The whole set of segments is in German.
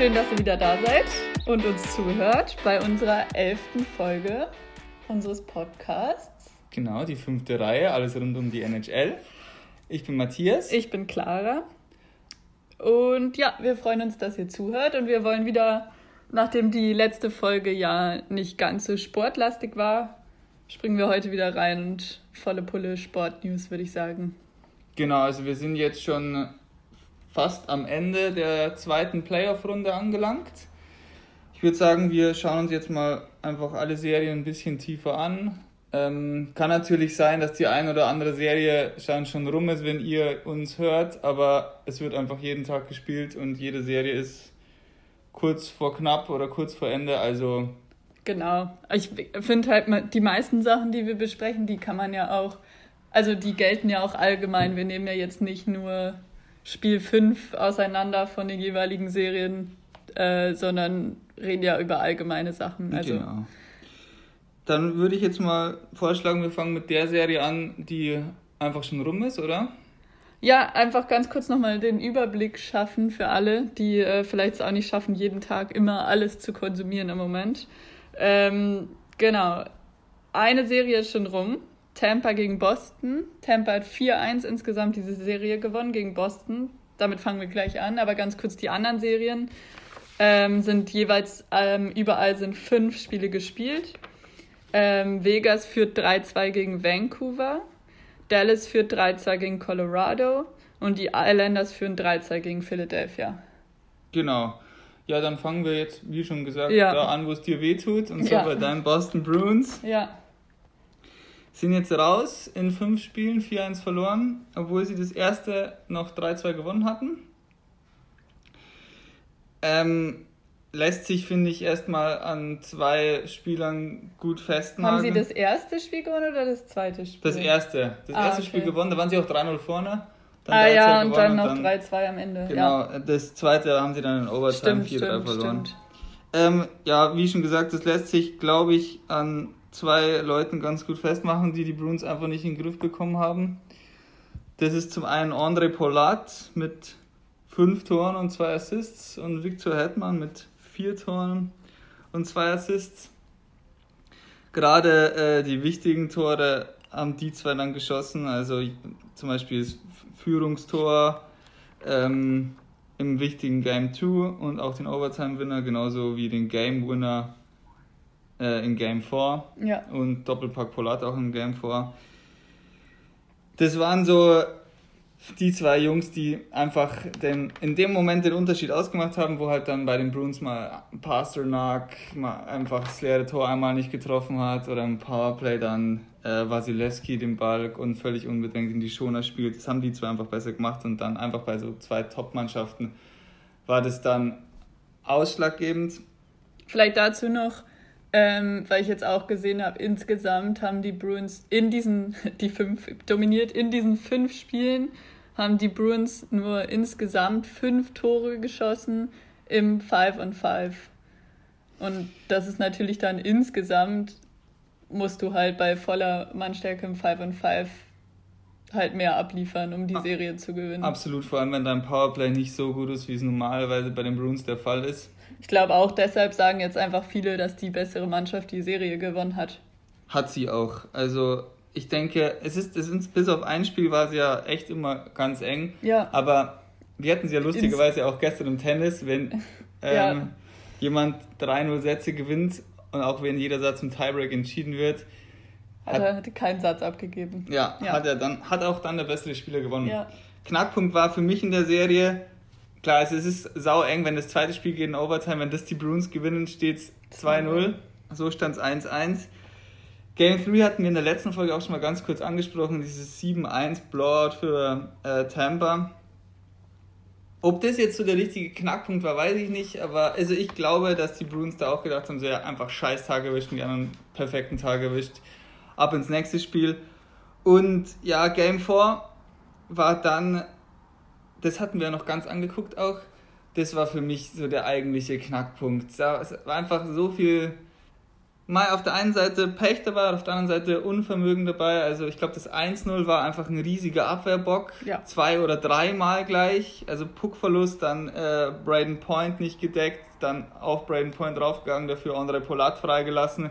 schön, dass ihr wieder da seid und uns zuhört bei unserer elften Folge unseres Podcasts. Genau, die fünfte Reihe, alles rund um die NHL. Ich bin Matthias. Ich bin Clara. Und ja, wir freuen uns, dass ihr zuhört und wir wollen wieder, nachdem die letzte Folge ja nicht ganz so sportlastig war, springen wir heute wieder rein und volle Pulle Sportnews, würde ich sagen. Genau, also wir sind jetzt schon fast am Ende der zweiten Playoff-Runde angelangt. Ich würde sagen, wir schauen uns jetzt mal einfach alle Serien ein bisschen tiefer an. Ähm, kann natürlich sein, dass die ein oder andere Serie schon rum ist, wenn ihr uns hört, aber es wird einfach jeden Tag gespielt und jede Serie ist kurz vor knapp oder kurz vor Ende, also. Genau. Ich finde halt, die meisten Sachen, die wir besprechen, die kann man ja auch, also die gelten ja auch allgemein. Wir nehmen ja jetzt nicht nur Spiel 5 auseinander von den jeweiligen Serien, äh, sondern reden ja über allgemeine Sachen. Also, genau. Dann würde ich jetzt mal vorschlagen, wir fangen mit der Serie an, die einfach schon rum ist, oder? Ja, einfach ganz kurz nochmal den Überblick schaffen für alle, die äh, vielleicht es auch nicht schaffen, jeden Tag immer alles zu konsumieren im Moment. Ähm, genau. Eine Serie ist schon rum. Tampa gegen Boston. Tampa hat 4-1 insgesamt diese Serie gewonnen gegen Boston. Damit fangen wir gleich an, aber ganz kurz die anderen Serien ähm, sind jeweils ähm, überall sind fünf Spiele gespielt. Ähm, Vegas führt 3-2 gegen Vancouver. Dallas führt 3-2 gegen Colorado. Und die Islanders führen 3-2 gegen Philadelphia. Genau. Ja, dann fangen wir jetzt, wie schon gesagt, ja. da an, wo es dir wehtut. Und zwar ja. bei deinen Boston Bruins. Ja. Sind jetzt raus in fünf Spielen, 4-1 verloren, obwohl sie das erste noch 3-2 gewonnen hatten. Ähm, lässt sich, finde ich, erstmal an zwei Spielern gut festmachen. Haben Sie das erste Spiel gewonnen oder das zweite Spiel? Das erste. Das ah, erste okay. Spiel gewonnen, da waren sie auch 3-0 vorne. ah ja, und dann noch 3-2 am Ende. Genau, ja. das zweite haben sie dann in Overtime 4-3 verloren. Ähm, ja, wie schon gesagt, das lässt sich, glaube ich, an zwei Leuten ganz gut festmachen, die die Bruins einfach nicht in den Griff bekommen haben. Das ist zum einen André Polat mit fünf Toren und zwei Assists und Victor Hetman mit vier Toren und zwei Assists. Gerade äh, die wichtigen Tore haben die zwei dann geschossen, also zum Beispiel das Führungstor ähm, im wichtigen Game 2 und auch den Overtime-Winner, genauso wie den Game-Winner äh, in Game 4 ja. und Doppelpack Polat auch in Game 4. Das waren so die zwei Jungs, die einfach den, in dem Moment den Unterschied ausgemacht haben, wo halt dann bei den Bruins mal Pasternak mal einfach das leere Tor einmal nicht getroffen hat oder im Powerplay dann äh, Wasilewski den Ball und völlig unbedingt in die Schoner spielt. Das haben die zwei einfach besser gemacht und dann einfach bei so zwei Top-Mannschaften war das dann ausschlaggebend. Vielleicht dazu noch, ähm, weil ich jetzt auch gesehen habe, insgesamt haben die Bruins in diesen, die fünf, dominiert in diesen fünf Spielen, haben die Bruins nur insgesamt fünf Tore geschossen im Five on Five. Und das ist natürlich dann insgesamt, musst du halt bei voller Mannstärke im Five on Five halt mehr abliefern, um die Serie zu gewinnen. Absolut, vor allem wenn dein Powerplay nicht so gut ist, wie es normalerweise bei den Bruins der Fall ist. Ich glaube auch deshalb sagen jetzt einfach viele, dass die bessere Mannschaft die Serie gewonnen hat. Hat sie auch. Also ich denke, es ist, es ist bis auf ein Spiel war sie ja echt immer ganz eng. Ja. Aber wir hatten sie ja lustigerweise auch gestern im Tennis, wenn ähm, ja. jemand 3-0 Sätze gewinnt und auch wenn jeder Satz im Tiebreak entschieden wird. Hat, er hatte keinen Satz abgegeben. Ja, ja, hat er dann, hat auch dann der bessere Spieler gewonnen. Ja. Knackpunkt war für mich in der Serie, klar, es ist sau eng, wenn das zweite Spiel geht in Overtime, wenn das die Bruins gewinnen, steht es 2-0. So stand es 1-1. Game 3 hatten wir in der letzten Folge auch schon mal ganz kurz angesprochen, dieses 7-1 Blowout für äh, Tampa. Ob das jetzt so der richtige Knackpunkt war, weiß ich nicht, aber also ich glaube, dass die Bruins da auch gedacht haben, so ja, einfach scheiß Tag erwischt und die anderen perfekten Tag erwischt. Ab ins nächste Spiel. Und ja, Game 4 war dann das hatten wir noch ganz angeguckt auch. Das war für mich so der eigentliche Knackpunkt. Es war einfach so viel mal auf der einen Seite Pech dabei, auf der anderen Seite Unvermögen dabei. Also ich glaube, das 1-0 war einfach ein riesiger Abwehrbock. Ja. Zwei oder dreimal gleich. Also Puckverlust, dann äh, Braden Point nicht gedeckt, dann auf Braden Point draufgegangen, dafür André Polat freigelassen.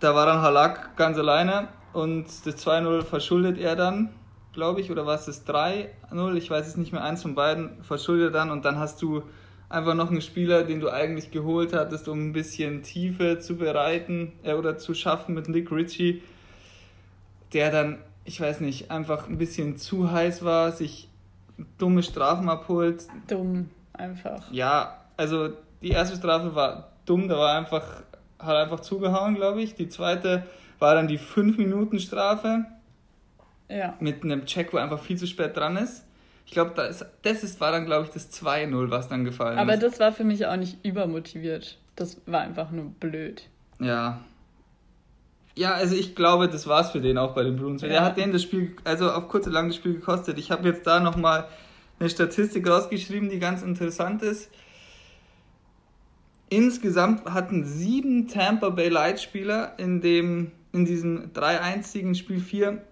Da war dann Halak ganz alleine und das 2-0 verschuldet er dann, glaube ich, oder war es das 3-0? Ich weiß es nicht mehr, eins von beiden verschuldet dann und dann hast du einfach noch einen Spieler, den du eigentlich geholt hattest, um ein bisschen Tiefe zu bereiten äh, oder zu schaffen mit Nick Ritchie, der dann, ich weiß nicht, einfach ein bisschen zu heiß war, sich dumme Strafen abholt. Dumm, einfach. Ja, also die erste Strafe war dumm, da war einfach, hat einfach zugehauen, glaube ich. Die zweite war dann die 5-Minuten-Strafe. Ja. Mit einem Check, wo einfach viel zu spät dran ist. Ich glaube, das, das ist, war dann, glaube ich, das 2-0, was dann gefallen Aber ist. Aber das war für mich auch nicht übermotiviert. Das war einfach nur blöd. Ja. Ja, also ich glaube, das war es für den auch bei den Bruins. Ja. Er hat denen das Spiel, also auf kurz und lang das Spiel gekostet. Ich habe jetzt da nochmal eine Statistik rausgeschrieben, die ganz interessant ist. Insgesamt hatten sieben Tampa Bay Light Spieler in, dem, in diesem 3-1-Siegen Spiel 4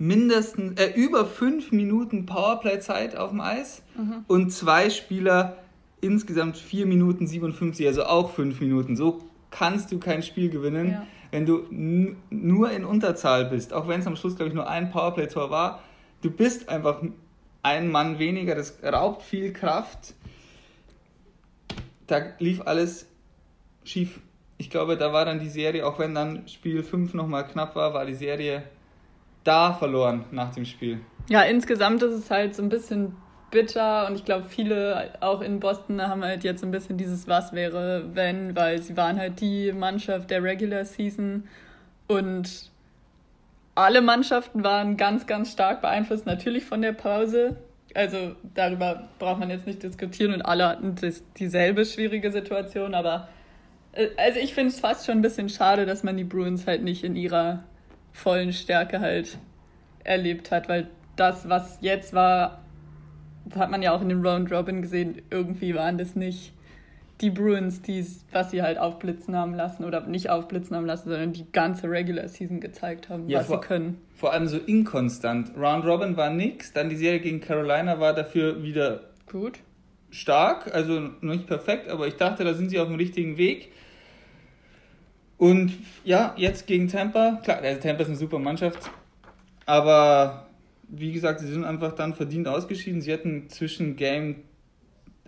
mindestens äh, über fünf Minuten Powerplay-Zeit auf dem Eis mhm. und zwei Spieler insgesamt vier Minuten 57, also auch fünf Minuten. So kannst du kein Spiel gewinnen, ja. wenn du nur in Unterzahl bist. Auch wenn es am Schluss, glaube ich, nur ein Powerplay-Tor war. Du bist einfach ein Mann weniger, das raubt viel Kraft. Da lief alles schief. Ich glaube, da war dann die Serie, auch wenn dann Spiel 5 nochmal knapp war, war die Serie da verloren nach dem Spiel. Ja, insgesamt ist es halt so ein bisschen bitter und ich glaube, viele auch in Boston haben halt jetzt so ein bisschen dieses Was wäre, wenn, weil sie waren halt die Mannschaft der Regular Season und alle Mannschaften waren ganz, ganz stark beeinflusst, natürlich von der Pause. Also darüber braucht man jetzt nicht diskutieren und alle hatten dieselbe schwierige Situation, aber äh, also ich finde es fast schon ein bisschen schade, dass man die Bruins halt nicht in ihrer vollen Stärke halt erlebt hat, weil das, was jetzt war, hat man ja auch in dem Round Robin gesehen, irgendwie waren das nicht die Bruins, die was sie halt aufblitzen haben lassen oder nicht aufblitzen haben lassen, sondern die ganze Regular Season gezeigt haben, ja, was vor, sie können. Vor allem so inkonstant. Round Robin war nix, dann die Serie gegen Carolina war dafür wieder gut. Stark, also nicht perfekt, aber ich dachte, da sind sie auf dem richtigen Weg. Und ja, jetzt gegen Tampa, klar, also Tampa ist eine super Mannschaft, aber wie gesagt, sie sind einfach dann verdient ausgeschieden. Sie hatten zwischen Game,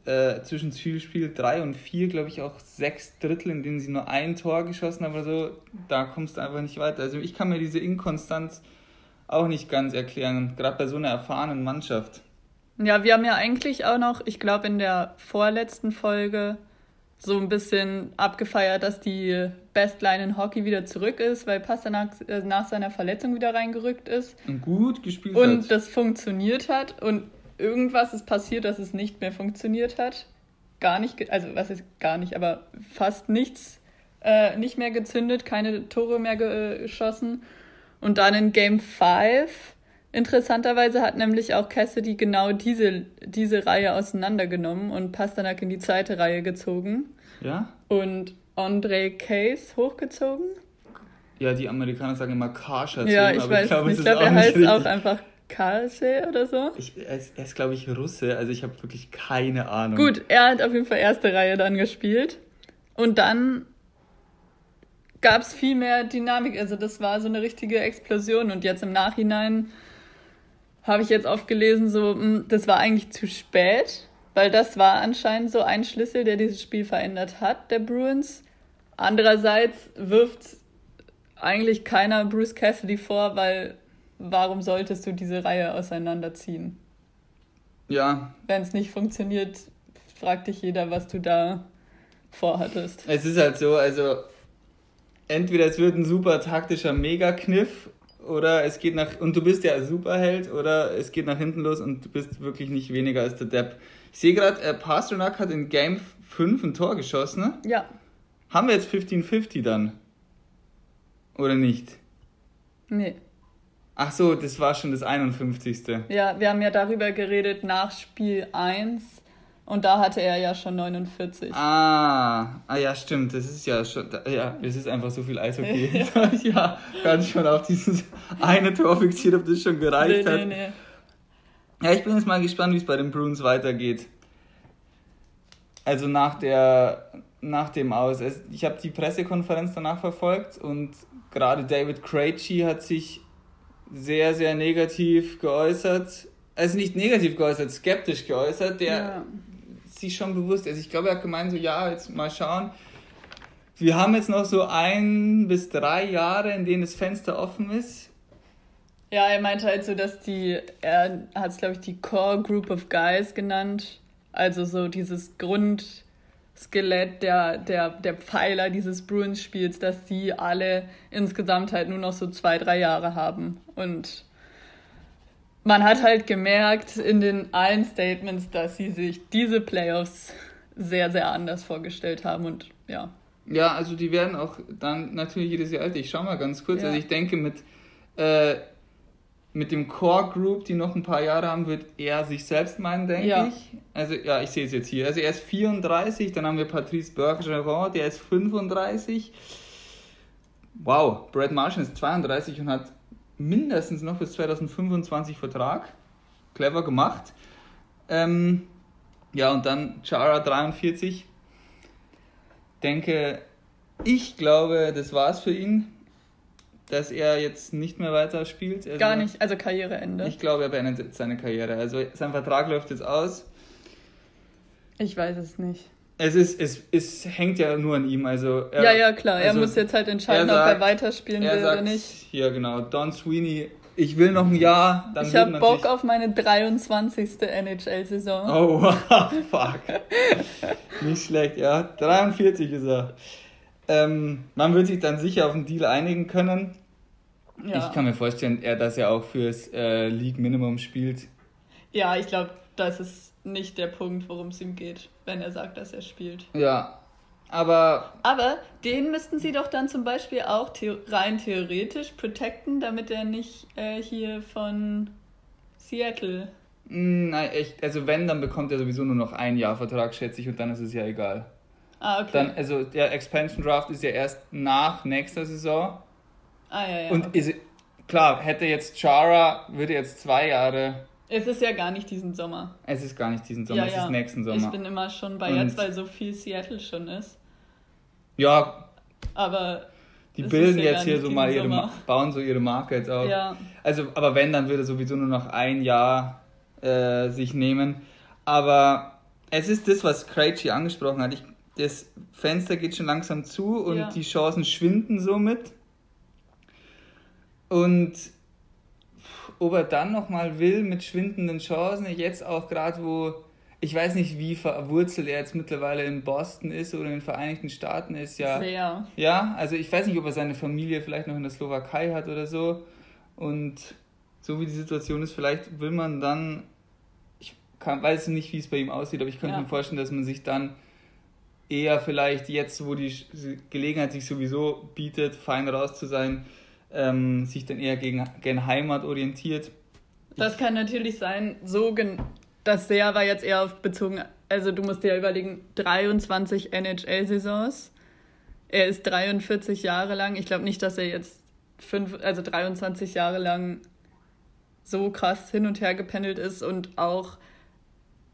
äh, zwischen Spiel 3 und 4, glaube ich, auch sechs Drittel, in denen sie nur ein Tor geschossen haben oder so. Da kommst du einfach nicht weiter. Also ich kann mir diese Inkonstanz auch nicht ganz erklären, gerade bei so einer erfahrenen Mannschaft. Ja, wir haben ja eigentlich auch noch, ich glaube, in der vorletzten Folge so ein bisschen abgefeiert, dass die Bestline in Hockey wieder zurück ist, weil Pasternak äh, nach seiner Verletzung wieder reingerückt ist. Und gut gespielt und hat. Und das funktioniert hat. Und irgendwas ist passiert, dass es nicht mehr funktioniert hat. Gar nicht, also was ist gar nicht, aber fast nichts äh, nicht mehr gezündet, keine Tore mehr geschossen. Und dann in Game 5 Interessanterweise hat nämlich auch Cassidy genau diese, diese Reihe auseinandergenommen und Pasternak in die zweite Reihe gezogen. Ja? Und Andre Case hochgezogen. Ja, die Amerikaner sagen immer Karsha Ja, ich weiß ich glaub, nicht. Ich glaube, er heißt richtig. auch einfach Karse oder so. Ich, er ist, ist glaube ich, Russe, also ich habe wirklich keine Ahnung. Gut, er hat auf jeden Fall erste Reihe dann gespielt. Und dann gab es viel mehr Dynamik. Also das war so eine richtige Explosion. Und jetzt im Nachhinein habe ich jetzt oft gelesen, so, hm, das war eigentlich zu spät, weil das war anscheinend so ein Schlüssel, der dieses Spiel verändert hat, der Bruins. Andererseits wirft eigentlich keiner Bruce Cassidy vor, weil warum solltest du diese Reihe auseinanderziehen? Ja. Wenn es nicht funktioniert, fragt dich jeder, was du da vorhattest. Es ist halt so, also entweder es wird ein super taktischer Megakniff oder es geht nach und du bist ja Superheld oder es geht nach hinten los und du bist wirklich nicht weniger als der Depp. Ich sehe gerade, äh, Pasternak hat in Game 5 ein Tor geschossen, ne? Ja. Haben wir jetzt 15-50 dann? Oder nicht? Nee. Ach so, das war schon das 51. Ja, wir haben ja darüber geredet nach Spiel 1 Und da hatte er ja schon 49. Ah, ah ja, stimmt. Das ist ja schon, ja, es ist einfach so viel Eishockey. Ja, ja ganz schon auf dieses eine Tor fixiert, ob das schon gereicht nee, hat. Nee, nee. Ja, ich bin jetzt mal gespannt, wie es bei den Bruins weitergeht. Also nach der, nach dem Aus. Ich habe die Pressekonferenz danach verfolgt und gerade David Krejci hat sich sehr, sehr negativ geäußert. Also nicht negativ geäußert, skeptisch geäußert. Der ja. Sich schon bewusst, also ich glaube, er hat gemeint, so ja, jetzt mal schauen. Wir haben jetzt noch so ein bis drei Jahre, in denen das Fenster offen ist. Ja, er meinte halt so, dass die, er hat es, glaube ich, die Core Group of Guys genannt. Also so dieses Grundskelett der, der, der Pfeiler dieses Bruins-Spiels, dass die alle insgesamt halt nur noch so zwei, drei Jahre haben. Und man hat halt gemerkt in den allen Statements, dass sie sich diese Playoffs sehr, sehr anders vorgestellt haben und ja. Ja, also die werden auch dann natürlich jedes Jahr alt. Ich schau mal ganz kurz. Ja. Also ich denke mit, äh, mit dem Core Group, die noch ein paar Jahre haben, wird er sich selbst meinen, denke ja. ich. Also ja, ich sehe es jetzt hier. Also er ist 34, dann haben wir Patrice Bergeron, der ist 35. Wow, Brad Marshall ist 32 und hat mindestens noch bis 2025 Vertrag. Clever gemacht. Ähm, ja, und dann Chara 43. Denke, ich glaube, das war's für ihn, dass er jetzt nicht mehr weiter spielt. Also, Gar nicht, also Karriereende. Ich glaube, er beendet seine Karriere. Also sein Vertrag läuft jetzt aus. Ich weiß es nicht. Es, ist, es, es hängt ja nur an ihm. Also er, ja, ja, klar. Also er muss jetzt halt entscheiden, er sagt, ob er weiterspielen er will sagt, oder nicht. Hier, genau. Don Sweeney, ich will noch ein Jahr. Dann ich habe Bock auf meine 23. NHL-Saison. Oh, fuck. nicht schlecht, ja. 43 ist er. Ähm, man wird sich dann sicher auf einen Deal einigen können. Ja. Ich kann mir vorstellen, er, dass er auch fürs äh, League Minimum spielt. Ja, ich glaube, das ist nicht der Punkt, worum es ihm geht, wenn er sagt, dass er spielt. Ja, aber. Aber den müssten sie doch dann zum Beispiel auch the rein theoretisch protecten, damit er nicht äh, hier von Seattle. Hm, nein, echt. Also, wenn, dann bekommt er sowieso nur noch ein Jahr Vertrag, schätze ich, und dann ist es ja egal. Ah, okay. Dann, also, der Expansion Draft ist ja erst nach nächster Saison. Ah, ja, ja. Und okay. ist, klar, hätte jetzt Chara, würde jetzt zwei Jahre es ist ja gar nicht diesen Sommer. Es ist gar nicht diesen Sommer, ja, es ja. ist nächsten Sommer. Ich bin immer schon bei jetzt, weil so viel Seattle schon ist. Ja. Aber. Die bilden ja jetzt hier so mal ihre, Sommer. bauen so ihre Marke jetzt auf. Ja. Also, aber wenn, dann würde sowieso nur noch ein Jahr äh, sich nehmen. Aber es ist das, was Krejci angesprochen hat. Ich, das Fenster geht schon langsam zu und ja. die Chancen schwinden somit. Und ob er dann nochmal will mit schwindenden Chancen, jetzt auch gerade wo, ich weiß nicht, wie verwurzelt er jetzt mittlerweile in Boston ist oder in den Vereinigten Staaten ist, ja. Sehr. Ja, also ich weiß nicht, ob er seine Familie vielleicht noch in der Slowakei hat oder so. Und so wie die Situation ist, vielleicht will man dann, ich kann, weiß nicht, wie es bei ihm aussieht, aber ich könnte ja. mir vorstellen, dass man sich dann eher vielleicht jetzt, wo die Gelegenheit sich sowieso bietet, fein raus zu sein, ähm, sich dann eher gegen, gegen Heimat orientiert. Das kann natürlich sein, so das sehr war jetzt eher auf bezogen, also du musst dir ja überlegen, 23 NHL-Saisons. Er ist 43 Jahre lang. Ich glaube nicht, dass er jetzt fünf, also 23 Jahre lang so krass hin und her gependelt ist und auch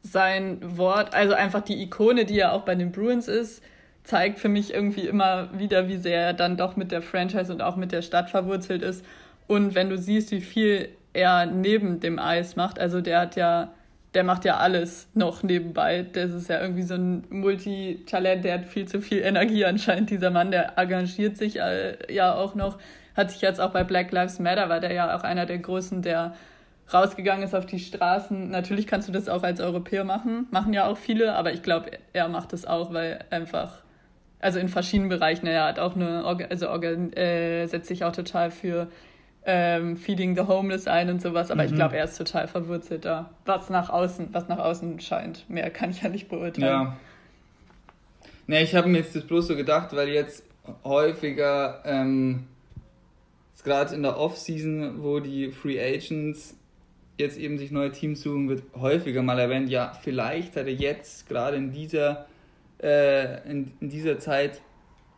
sein Wort, also einfach die Ikone, die er auch bei den Bruins ist, zeigt für mich irgendwie immer wieder, wie sehr er dann doch mit der Franchise und auch mit der Stadt verwurzelt ist. Und wenn du siehst, wie viel er neben dem Eis macht, also der hat ja, der macht ja alles noch nebenbei. Das ist ja irgendwie so ein Multitalent, der hat viel zu viel Energie anscheinend, dieser Mann, der engagiert sich äh, ja auch noch, hat sich jetzt auch bei Black Lives Matter, war der ja auch einer der Größten, der rausgegangen ist auf die Straßen. Natürlich kannst du das auch als Europäer machen, machen ja auch viele, aber ich glaube, er macht das auch, weil einfach also in verschiedenen Bereichen. Er hat auch eine, also äh, setzt sich auch total für ähm, Feeding the Homeless ein und sowas, aber mhm. ich glaube, er ist total verwurzelt da, was nach außen, was nach außen scheint. Mehr kann ich ja nicht beurteilen. Ja. Ne, ich habe mir jetzt das bloß so gedacht, weil jetzt häufiger, ähm, gerade in der Off-Season, wo die Free Agents jetzt eben sich neue Teams suchen, wird häufiger mal erwähnt, ja, vielleicht hat er jetzt gerade in dieser, äh, in, in dieser Zeit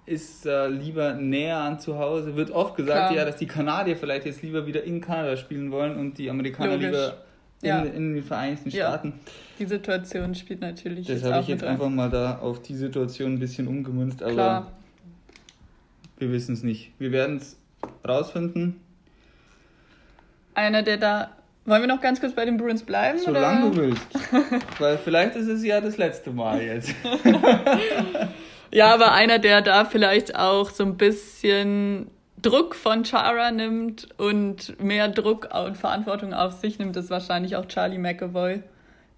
ist er lieber näher an zu Hause. Wird oft gesagt, Klar. ja, dass die Kanadier vielleicht jetzt lieber wieder in Kanada spielen wollen und die Amerikaner Logisch. lieber in, ja. in, den Vereinigten Staaten. Ja. Die Situation spielt natürlich. Das habe ich jetzt einfach mal da auf die Situation ein bisschen umgemünzt, aber Klar. wir wissen es nicht. Wir werden es rausfinden. Einer, der da. Wollen wir noch ganz kurz bei den Bruins bleiben? Solange du willst. Weil vielleicht ist es ja das letzte Mal jetzt. ja, aber einer, der da vielleicht auch so ein bisschen Druck von Chara nimmt und mehr Druck und Verantwortung auf sich nimmt, ist wahrscheinlich auch Charlie McAvoy,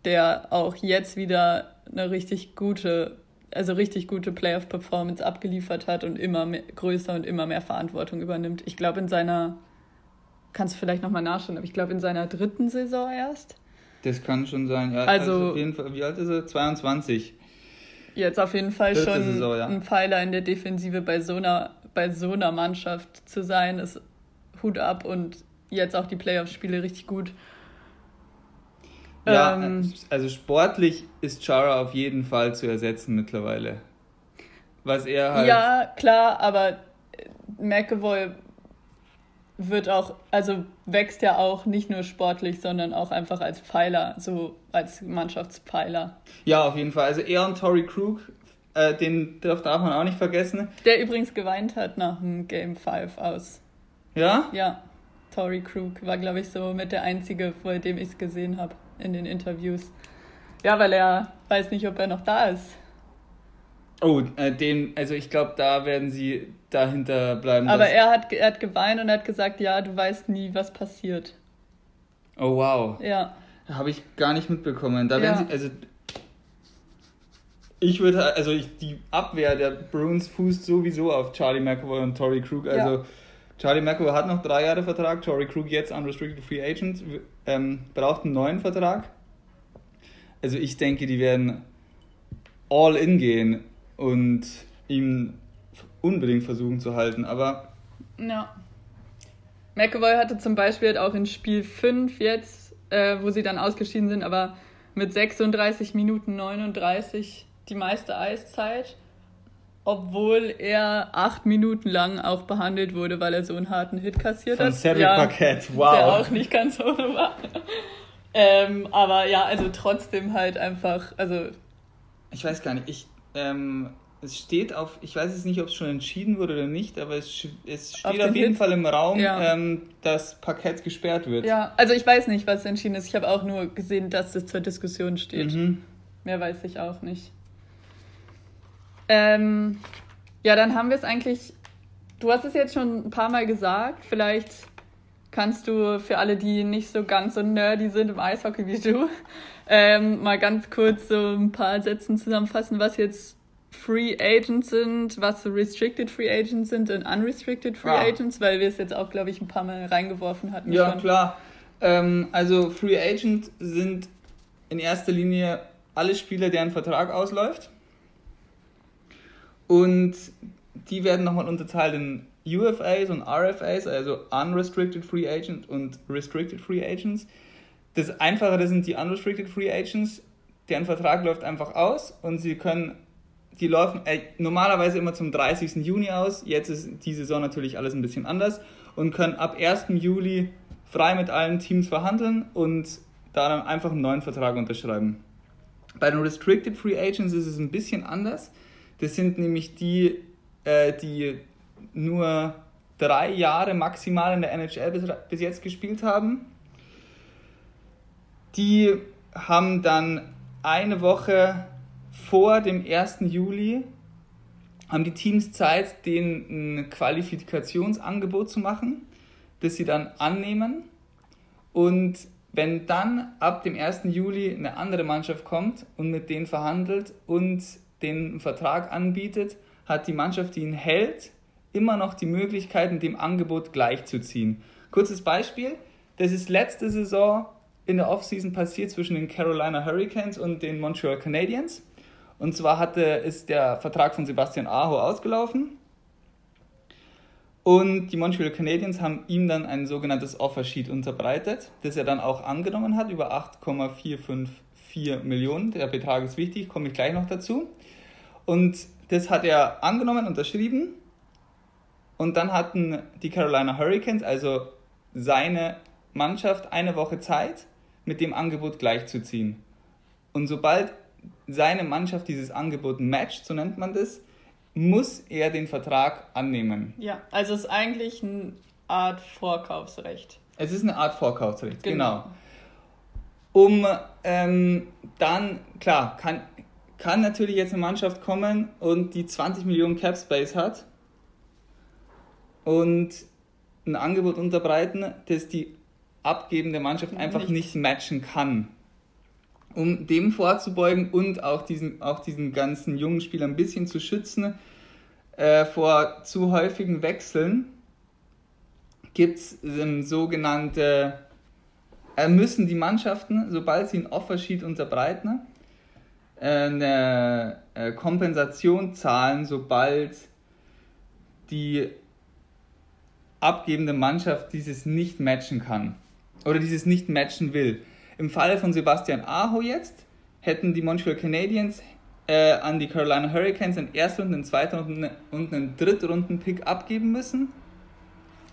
der auch jetzt wieder eine richtig gute, also richtig gute Playoff-Performance abgeliefert hat und immer mehr, größer und immer mehr Verantwortung übernimmt. Ich glaube, in seiner, kannst du vielleicht nochmal nachschauen, aber ich glaube, in seiner dritten Saison erst. Das kann schon sein, ja. Also, also Fall, wie alt ist er? 22. Jetzt auf jeden Fall Dritte schon Saison, ja. ein Pfeiler in der Defensive bei so einer bei so einer Mannschaft zu sein, ist Hut ab und jetzt auch die Playoff-Spiele richtig gut. Ja, ähm, also sportlich ist Chara auf jeden Fall zu ersetzen mittlerweile. Was er halt. Ja, klar, aber McAvoy wird auch, also wächst ja auch nicht nur sportlich, sondern auch einfach als Pfeiler, so als Mannschaftspfeiler. Ja, auf jeden Fall. Also er und Tory Krug äh, den darf, man auch nicht vergessen. Der übrigens geweint hat nach dem Game 5 aus. Ja? Ja. Tory Krug war, glaube ich, so mit der einzige, vor dem ich es gesehen habe in den Interviews. Ja, weil er weiß nicht, ob er noch da ist. Oh, äh, den, also ich glaube, da werden sie dahinter bleiben. Aber er hat, er hat geweint und hat gesagt, ja, du weißt nie, was passiert. Oh, wow. Ja. Habe ich gar nicht mitbekommen. Da ja. werden sie, also ich würde, also ich, die Abwehr der Bruins fußt sowieso auf Charlie McAvoy und Tory Krug. Also ja. Charlie McAvoy hat noch drei Jahre Vertrag, Tory Krug jetzt unrestricted free agent, ähm, braucht einen neuen Vertrag. Also ich denke, die werden all in gehen und ihn unbedingt versuchen zu halten, aber... Ja. McAvoy hatte zum Beispiel auch in Spiel 5 jetzt, äh, wo sie dann ausgeschieden sind, aber mit 36 Minuten 39 die meiste Eiszeit, obwohl er acht Minuten lang auch behandelt wurde, weil er so einen harten Hit kassiert Von hat. Cedric ja, Paquette, wow. Der auch nicht ganz ohne war. ähm, aber ja, also trotzdem halt einfach, also. Ich weiß gar nicht, ich, ähm, es steht auf, ich weiß jetzt nicht, ob es schon entschieden wurde oder nicht, aber es, es steht auf, auf jeden Hit? Fall im Raum, ja. ähm, dass Parkett gesperrt wird. Ja, also ich weiß nicht, was entschieden ist. Ich habe auch nur gesehen, dass es zur Diskussion steht. Mhm. Mehr weiß ich auch nicht. Ähm, ja, dann haben wir es eigentlich. Du hast es jetzt schon ein paar Mal gesagt. Vielleicht kannst du für alle, die nicht so ganz so nerdy sind im Eishockey wie du, ähm, mal ganz kurz so ein paar Sätzen zusammenfassen, was jetzt Free Agents sind, was Restricted Free Agents sind und Unrestricted Free ah. Agents, weil wir es jetzt auch, glaube ich, ein paar Mal reingeworfen hatten. Ja, schon. klar. Ähm, also Free Agent sind in erster Linie alle Spieler, deren Vertrag ausläuft. Und die werden nochmal unterteilt in UFAs und RFAs, also Unrestricted Free Agents und Restricted Free Agents. Das Einfachere sind die Unrestricted Free Agents, deren Vertrag läuft einfach aus und sie können, die laufen äh, normalerweise immer zum 30. Juni aus. Jetzt ist die Saison natürlich alles ein bisschen anders und können ab 1. Juli frei mit allen Teams verhandeln und da dann einfach einen neuen Vertrag unterschreiben. Bei den Restricted Free Agents ist es ein bisschen anders. Das sind nämlich die, äh, die nur drei Jahre maximal in der NHL bis, bis jetzt gespielt haben. Die haben dann eine Woche vor dem 1. Juli haben die Teams Zeit, denen ein Qualifikationsangebot zu machen, das sie dann annehmen. Und wenn dann ab dem 1. Juli eine andere Mannschaft kommt und mit denen verhandelt und den Vertrag anbietet, hat die Mannschaft, die ihn hält, immer noch die Möglichkeit, mit dem Angebot gleichzuziehen. Kurzes Beispiel, das ist letzte Saison in der Offseason passiert zwischen den Carolina Hurricanes und den Montreal Canadiens. Und zwar hatte, ist der Vertrag von Sebastian Aho ausgelaufen. Und die Montreal Canadiens haben ihm dann ein sogenanntes Offersheet unterbreitet, das er dann auch angenommen hat, über 8,454 Millionen. Der Betrag ist wichtig, komme ich gleich noch dazu. Und das hat er angenommen, unterschrieben. Und dann hatten die Carolina Hurricanes, also seine Mannschaft, eine Woche Zeit, mit dem Angebot gleichzuziehen. Und sobald seine Mannschaft dieses Angebot matcht, so nennt man das, muss er den Vertrag annehmen. Ja, also es ist eigentlich eine Art Vorkaufsrecht. Es ist eine Art Vorkaufsrecht, genau. genau. Um ähm, dann, klar, kann, kann natürlich jetzt eine Mannschaft kommen und die 20 Millionen Cap Space hat und ein Angebot unterbreiten, das die abgebende Mannschaft einfach nicht, nicht matchen kann. Um dem vorzubeugen und auch diesen, auch diesen ganzen jungen Spielern ein bisschen zu schützen äh, vor zu häufigen Wechseln, gibt es ähm, sogenannte, äh, müssen die Mannschaften, sobald sie ein Offersheet unterbreiten, äh, eine äh, Kompensation zahlen, sobald die abgebende Mannschaft dieses nicht matchen kann oder dieses nicht matchen will. Im Falle von Sebastian Aho jetzt hätten die Montreal Canadiens äh, an die Carolina Hurricanes einen Erstrunden, einen Zweitrunden und einen Drittrunden-Pick abgeben müssen.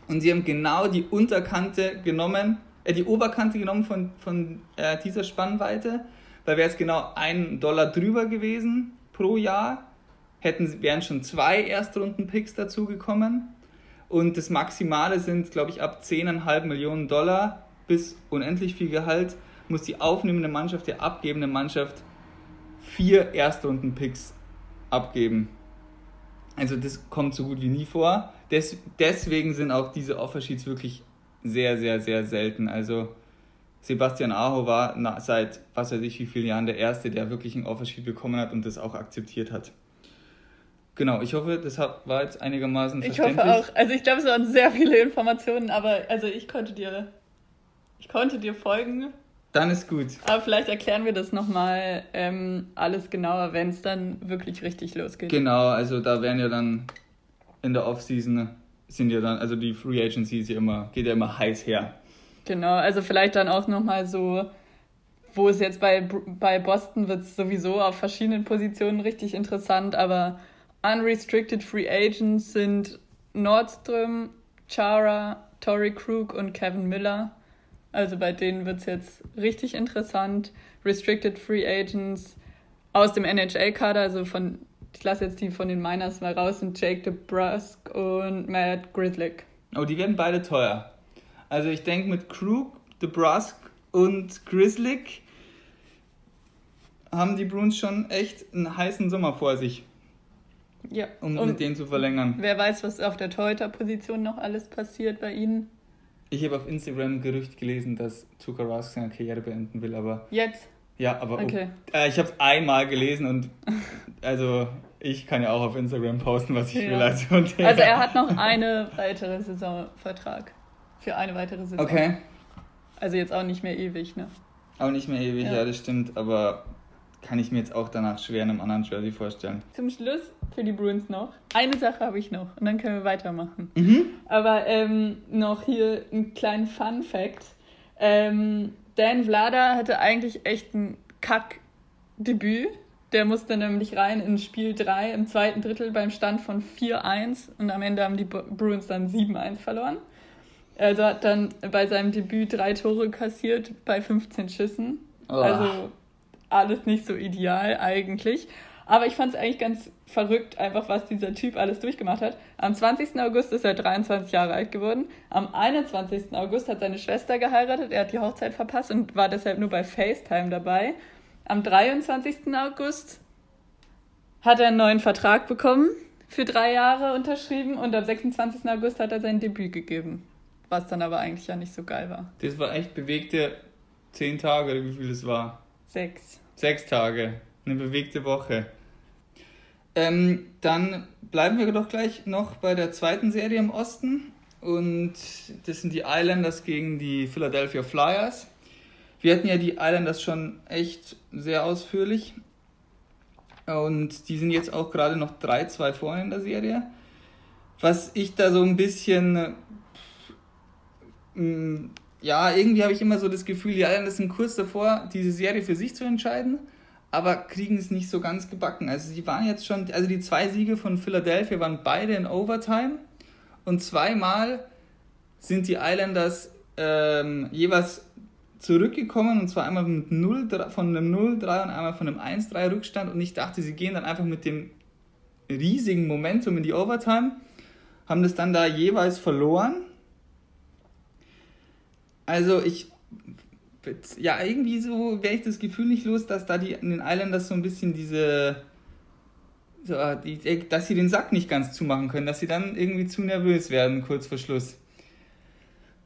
Und sie haben genau die Unterkante genommen, äh, die Oberkante genommen von, von äh, dieser Spannweite, weil wäre es genau ein Dollar drüber gewesen pro Jahr, hätten, wären schon zwei Erstrunden-Picks dazugekommen. Und das Maximale sind, glaube ich, ab 10,5 Millionen Dollar bis unendlich viel Gehalt muss die aufnehmende Mannschaft der abgebenden Mannschaft vier Erstrunden-Picks abgeben. Also das kommt so gut wie nie vor. Des, deswegen sind auch diese Offersheets wirklich sehr, sehr, sehr selten. Also Sebastian Aho war seit was weiß ich wie vielen Jahren der Erste, der wirklich ein Offersheet bekommen hat und das auch akzeptiert hat. Genau, ich hoffe, das war jetzt einigermaßen verständlich. Ich hoffe auch. Also ich glaube, es waren sehr viele Informationen, aber also ich konnte dir ich konnte dir folgen. Dann ist gut. Aber vielleicht erklären wir das nochmal ähm, alles genauer, wenn es dann wirklich richtig losgeht. Genau, also da werden ja dann in der Offseason sind ja dann, also die Free Agency ist ja immer, geht ja immer heiß her. Genau, also vielleicht dann auch nochmal so, wo es jetzt bei, bei Boston wird es sowieso auf verschiedenen Positionen richtig interessant, aber unrestricted Free Agents sind Nordström, Chara, Tory Krug und Kevin Miller. Also bei denen wird es jetzt richtig interessant. Restricted Free Agents aus dem NHL-Kader, also von, ich lasse jetzt die von den Miners mal raus, sind Jake DeBrusk und Matt Grizzlick. Oh, die werden beide teuer. Also ich denke mit Krug, DeBrusk und Grizzlick haben die Bruins schon echt einen heißen Sommer vor sich. Ja. Um und mit denen zu verlängern. Wer weiß, was auf der Torhüter-Position noch alles passiert bei ihnen. Ich habe auf Instagram ein Gerücht gelesen, dass Zucker Rask seine Karriere beenden will, aber. Jetzt? Ja, aber okay. oh, äh, ich habe es einmal gelesen und also ich kann ja auch auf Instagram posten, was ich ja. will. Also, also er hat noch eine weitere Saisonvertrag. Für eine weitere Saison. Okay. Also jetzt auch nicht mehr ewig, ne? Auch nicht mehr ewig, ja, ja das stimmt, aber kann ich mir jetzt auch danach schwer in einem anderen Jersey vorstellen. Zum Schluss für die Bruins noch. Eine Sache habe ich noch und dann können wir weitermachen. Mhm. Aber ähm, noch hier ein kleinen Fun Fact. Ähm, Dan Vlada hatte eigentlich echt ein Kack-Debüt. Der musste nämlich rein in Spiel 3 im zweiten Drittel beim Stand von 4-1 und am Ende haben die Bruins dann 7-1 verloren. Also hat dann bei seinem Debüt drei Tore kassiert bei 15 Schüssen. Oh. Also alles nicht so ideal eigentlich. Aber ich fand es eigentlich ganz verrückt, einfach was dieser Typ alles durchgemacht hat. Am 20. August ist er 23 Jahre alt geworden. Am 21. August hat seine Schwester geheiratet. Er hat die Hochzeit verpasst und war deshalb nur bei FaceTime dabei. Am 23. August hat er einen neuen Vertrag bekommen, für drei Jahre unterschrieben und am 26. August hat er sein Debüt gegeben. Was dann aber eigentlich ja nicht so geil war. Das war echt bewegte zehn Tage wie viel es war. Sechs. Sechs Tage. Eine bewegte Woche. Ähm, dann bleiben wir doch gleich noch bei der zweiten Serie im Osten. Und das sind die Islanders gegen die Philadelphia Flyers. Wir hatten ja die Islanders schon echt sehr ausführlich. Und die sind jetzt auch gerade noch 3-2 vorne in der Serie. was ich da so ein bisschen. Ja, irgendwie habe ich immer so das Gefühl, die Islanders sind kurz davor, diese Serie für sich zu entscheiden, aber kriegen es nicht so ganz gebacken. Also, sie waren jetzt schon. Also, die zwei Siege von Philadelphia waren beide in Overtime und zweimal sind die Islanders ähm, jeweils zurückgekommen und zwar einmal mit 0, von einem 0-3 und einmal von einem 1-3 Rückstand und ich dachte, sie gehen dann einfach mit dem riesigen Momentum in die Overtime, haben das dann da jeweils verloren. Also ich, ja, irgendwie so wäre ich das Gefühl nicht los, dass da die in den Islanders so ein bisschen diese, so, die, dass sie den Sack nicht ganz zumachen können, dass sie dann irgendwie zu nervös werden kurz vor Schluss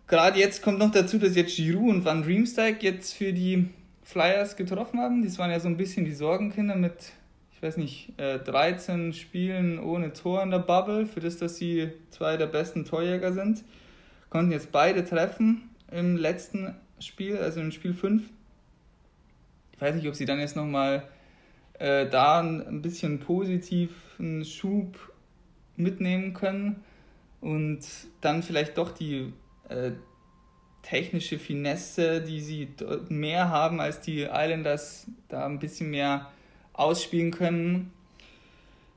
gerade jetzt kommt noch dazu, dass jetzt Giroud und Van Riemsdyk jetzt für die Flyers getroffen haben. Das waren ja so ein bisschen die Sorgenkinder mit, ich weiß nicht, 13 äh, Spielen ohne Tor in der Bubble, für das, dass sie zwei der besten Torjäger sind. Konnten jetzt beide treffen im letzten Spiel, also im Spiel 5. Ich weiß nicht, ob sie dann jetzt nochmal äh, da ein bisschen positiven Schub mitnehmen können und dann vielleicht doch die äh, technische Finesse, die sie mehr haben als die Islanders, da ein bisschen mehr ausspielen können.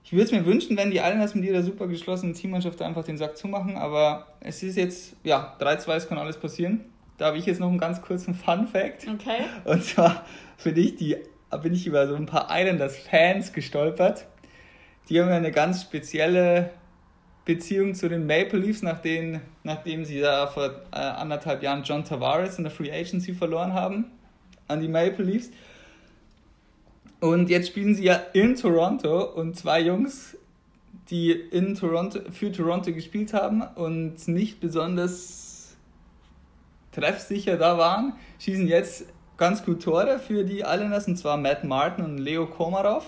Ich würde es mir wünschen, wenn die Islanders mit ihrer super geschlossenen Teammannschaft einfach den Sack zumachen, aber es ist jetzt, ja, 3-2, es kann alles passieren. Da habe ich jetzt noch einen ganz kurzen Fun-Fact. Okay. Und zwar finde ich, die, bin ich über so ein paar Islanders-Fans gestolpert. Die haben ja eine ganz spezielle Beziehung zu den Maple Leafs, nachdem, nachdem sie da vor äh, anderthalb Jahren John Tavares in der Free Agency verloren haben an die Maple Leafs. Und jetzt spielen sie ja in Toronto und zwei Jungs, die in Toronto, für Toronto gespielt haben und nicht besonders treffsicher da waren, schießen jetzt ganz gut Tore für die Islanders und zwar Matt Martin und Leo Komarov.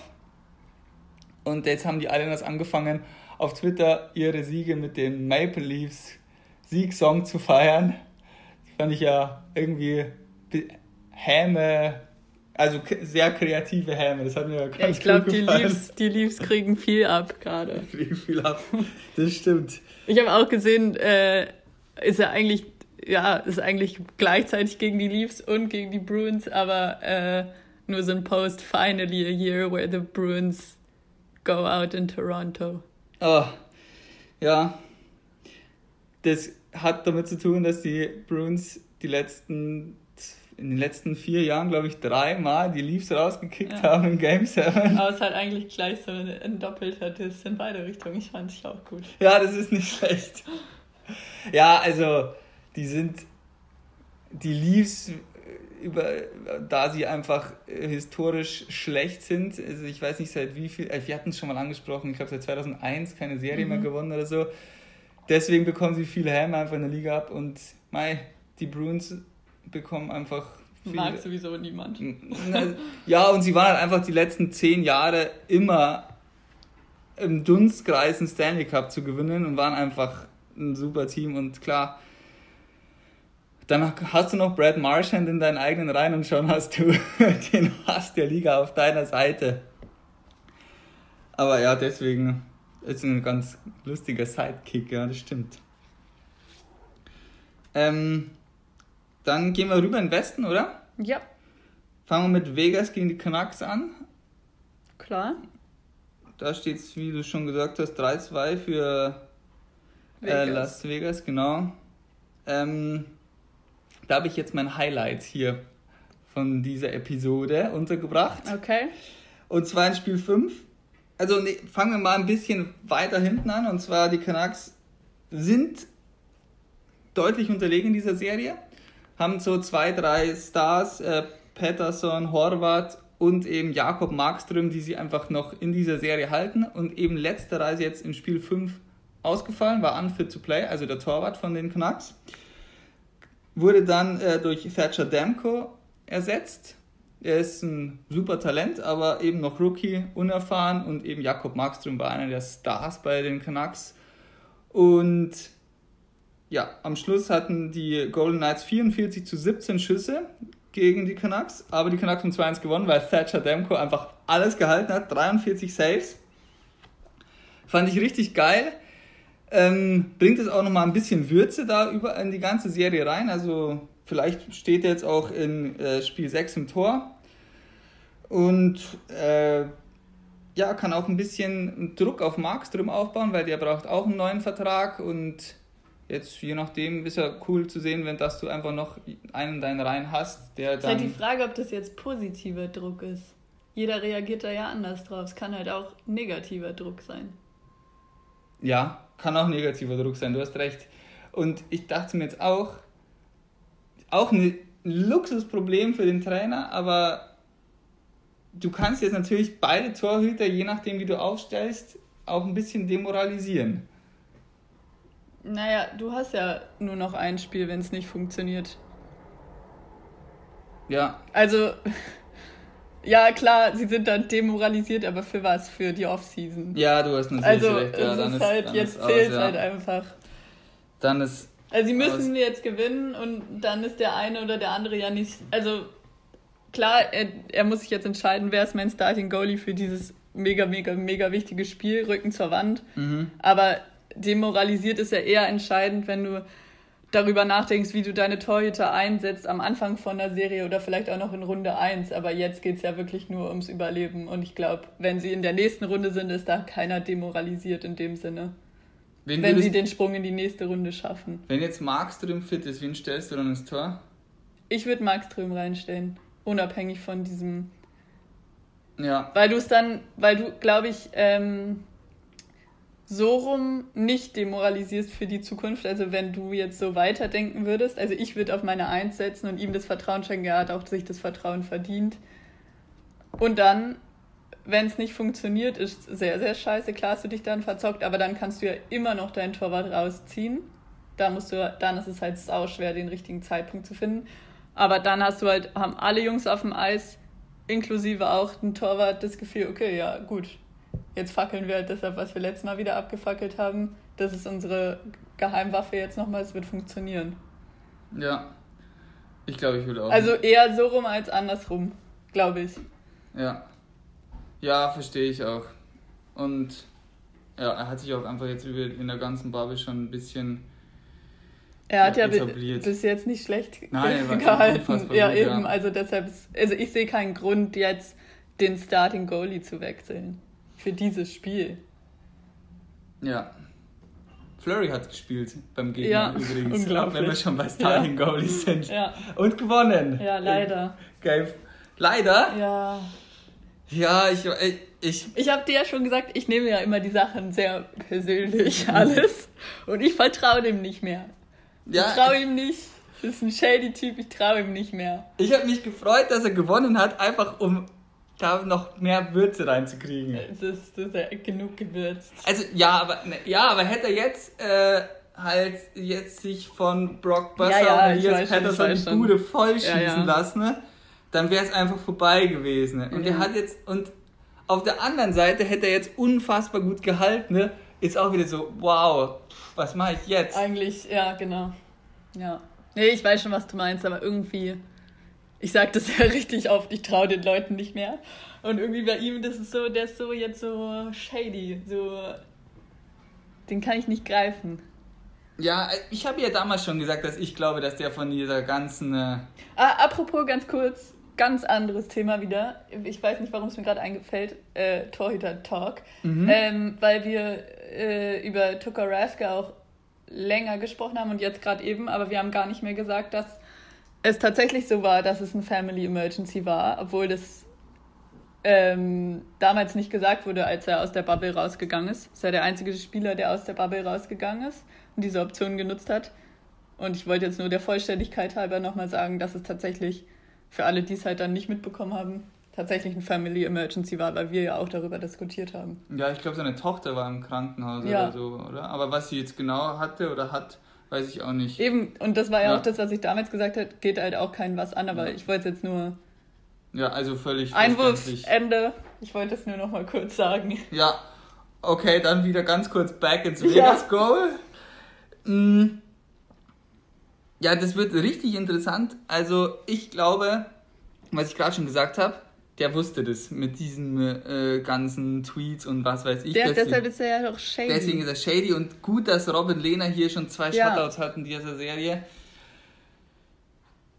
Und jetzt haben die Islanders angefangen, auf Twitter ihre Siege mit den Maple Leafs Siegsong zu feiern. Das fand ich ja irgendwie Häme, also sehr kreative Häme. Das hat mir ganz ja, Ich glaube, die Leafs, die Leafs kriegen viel ab gerade. Kriegen viel ab. Das stimmt. Ich habe auch gesehen, äh, ist er eigentlich, ja, ist eigentlich gleichzeitig gegen die Leafs und gegen die Bruins, aber äh, nur so ein Post, finally a year where the Bruins go out in Toronto. Oh, ja. Das hat damit zu tun, dass die Bruins die letzten in den letzten vier Jahren, glaube ich, dreimal die Leafs rausgekickt ja. haben im Game 7. Aber es ist halt eigentlich gleich so ein doppelter Diss in beide Richtungen. Ich fand es auch gut. Ja, das ist nicht schlecht. Ja, also, die sind. Die Leafs über, da sie einfach äh, historisch schlecht sind. Also ich weiß nicht seit wie viel, äh, wir hatten es schon mal angesprochen, ich glaube seit 2001 keine Serie mhm. mehr gewonnen oder so. Deswegen bekommen sie viele Häme einfach in der Liga ab und mei, die Bruins bekommen einfach viel. Mag sowieso niemand. Ja, und sie waren halt einfach die letzten zehn Jahre immer im Dunstkreis einen Stanley Cup zu gewinnen und waren einfach ein super Team und klar, dann hast du noch Brad Marchand in deinen eigenen Reihen und schon hast du den Hass der Liga auf deiner Seite. Aber ja, deswegen ist ein ganz lustiger Sidekick, ja, das stimmt. Ähm, dann gehen wir rüber in den Westen, oder? Ja. Fangen wir mit Vegas gegen die Canucks an. Klar. Da steht es, wie du schon gesagt hast, 3-2 für äh, Las Vegas, genau. Ähm, da habe ich jetzt mein Highlight hier von dieser Episode untergebracht. Okay. Und zwar in Spiel 5. Also nee, fangen wir mal ein bisschen weiter hinten an. Und zwar die Canucks sind deutlich unterlegen in dieser Serie. Haben so zwei, drei Stars, äh, Patterson, Horvath und eben Jakob Markström, die sie einfach noch in dieser Serie halten. Und eben letzterer ist jetzt in Spiel 5 ausgefallen, war unfit to play, also der Torwart von den Canucks wurde dann äh, durch Thatcher Demko ersetzt. Er ist ein super Talent, aber eben noch Rookie, unerfahren und eben Jakob Markström war einer der Stars bei den Canucks. Und ja, am Schluss hatten die Golden Knights 44 zu 17 Schüsse gegen die Canucks, aber die Canucks haben 2-1 gewonnen, weil Thatcher Demko einfach alles gehalten hat, 43 Saves. Fand ich richtig geil. Ähm, bringt es auch nochmal ein bisschen Würze da über in die ganze Serie rein. Also vielleicht steht er jetzt auch in äh, Spiel 6 im Tor. Und äh, ja, kann auch ein bisschen Druck auf Markström aufbauen, weil der braucht auch einen neuen Vertrag und jetzt je nachdem ist ja cool zu sehen, wenn dass du einfach noch einen in deinen Reihen hast, der dann. Es ist halt die Frage, ob das jetzt positiver Druck ist. Jeder reagiert da ja anders drauf. Es kann halt auch negativer Druck sein. Ja, kann auch negativer Druck sein, du hast recht. Und ich dachte mir jetzt auch, auch ein Luxusproblem für den Trainer, aber du kannst jetzt natürlich beide Torhüter, je nachdem wie du aufstellst, auch ein bisschen demoralisieren. Naja, du hast ja nur noch ein Spiel, wenn es nicht funktioniert. Ja. Also, ja klar, sie sind dann demoralisiert, aber für was? Für die Offseason. Ja, du hast natürlich also, recht. Ja, dann ist halt, dann jetzt zählt ja. halt einfach. Dann ist. Also sie müssen aus. jetzt gewinnen und dann ist der eine oder der andere ja nicht. Also klar, er, er muss sich jetzt entscheiden, wer ist mein Starting Goalie für dieses mega, mega, mega wichtige Spiel, Rücken zur Wand. Mhm. Aber demoralisiert ist ja eher entscheidend, wenn du darüber nachdenkst, wie du deine Torhüter einsetzt am Anfang von der Serie oder vielleicht auch noch in Runde 1. Aber jetzt geht es ja wirklich nur ums Überleben. Und ich glaube, wenn sie in der nächsten Runde sind, ist da keiner demoralisiert in dem Sinne. Wen wenn sie den Sprung in die nächste Runde schaffen. Wenn jetzt Markström fit ist, wen stellst du dann ins Tor? Ich würde Markström reinstellen unabhängig von diesem. Ja. Weil du es dann, weil du, glaube ich, ähm, so rum nicht demoralisierst für die Zukunft. Also wenn du jetzt so weiterdenken würdest, also ich würde auf meine Eins setzen und ihm das Vertrauen schenken, er hat auch sich das Vertrauen verdient. Und dann, wenn es nicht funktioniert, ist sehr, sehr scheiße. Klar hast du dich dann verzockt, aber dann kannst du ja immer noch deinen Torwart rausziehen. Da musst du, dann ist es halt sau schwer, den richtigen Zeitpunkt zu finden. Aber dann hast du halt, haben alle Jungs auf dem Eis, inklusive auch ein Torwart, das Gefühl, okay, ja, gut, jetzt fackeln wir halt deshalb, was wir letztes Mal wieder abgefackelt haben. Das ist unsere Geheimwaffe jetzt nochmal, es wird funktionieren. Ja. Ich glaube, ich würde auch. Also eher so rum als andersrum, glaube ich. Ja. Ja, verstehe ich auch. Und ja, er hat sich auch einfach jetzt in der ganzen Bubble schon ein bisschen er hat ja, ja bis jetzt nicht schlecht Nein, gehalten. Ja, gut, eben. Ja. Also deshalb, also ich sehe keinen Grund, jetzt den Starting Goalie zu wechseln. Für dieses Spiel. Ja. Flurry hat gespielt beim Gegner ja, übrigens. Unglaublich. Wenn wir schon bei Starting ja. Goalies sind. Ja. Und gewonnen. Ja, leider. Geil. Leider? Ja. Ja, ich. Ich, ich habe dir ja schon gesagt, ich nehme ja immer die Sachen sehr persönlich alles. Und ich vertraue dem nicht mehr. Ja, ich traue ihm nicht. Das ist ein shady Typ, ich traue ihm nicht mehr. Ich habe mich gefreut, dass er gewonnen hat, einfach um da noch mehr Würze reinzukriegen. Das, das ist ja genug gewürzt. Also ja, aber ne, ja, aber hätte er jetzt äh, halt jetzt sich von Brock Besser ja, ja, und Elias Patterson die Bude vollschießen ja, lassen, ne, dann wäre es einfach vorbei gewesen. Ne? Und er hat jetzt und auf der anderen Seite hätte er jetzt unfassbar gut gehalten. Ne? Ist auch wieder so, wow, was mache ich jetzt? Eigentlich, ja, genau. Ja. Nee, ich weiß schon, was du meinst, aber irgendwie, ich sag das ja richtig oft, ich traue den Leuten nicht mehr. Und irgendwie bei ihm, das ist so, der ist so jetzt so shady, so, den kann ich nicht greifen. Ja, ich habe ja damals schon gesagt, dass ich glaube, dass der von dieser ganzen. Äh ah, apropos ganz kurz, ganz anderes Thema wieder. Ich weiß nicht, warum es mir gerade eingefällt. Äh, Torhüter-Talk. Mhm. Ähm, weil wir äh, über Tuka Raska auch länger gesprochen haben und jetzt gerade eben, aber wir haben gar nicht mehr gesagt, dass es tatsächlich so war, dass es ein Family Emergency war, obwohl das ähm, damals nicht gesagt wurde, als er aus der Bubble rausgegangen ist. Ist ja der einzige Spieler, der aus der Bubble rausgegangen ist und diese Option genutzt hat. Und ich wollte jetzt nur der Vollständigkeit halber nochmal sagen, dass es tatsächlich für alle, die es halt dann nicht mitbekommen haben, tatsächlich ein Family Emergency war, weil wir ja auch darüber diskutiert haben. Ja, ich glaube, seine Tochter war im Krankenhaus ja. oder so, oder? Aber was sie jetzt genau hatte oder hat, weiß ich auch nicht. Eben, und das war ja, ja. auch das, was ich damals gesagt habe, geht halt auch kein was an, aber ja. ich wollte es jetzt nur. Ja, also völlig. Einwurf, Ende. Ich wollte es nur noch mal kurz sagen. Ja, okay, dann wieder ganz kurz back ins Vegas Goal. Mhm. Ja, das wird richtig interessant. Also, ich glaube, was ich gerade schon gesagt habe, der wusste das mit diesen äh, ganzen Tweets und was weiß ich. Der, deswegen, deshalb ist er ja doch shady. Deswegen ist er shady und gut, dass Robin Lehner hier schon zwei ja. Shutouts hat in dieser Serie.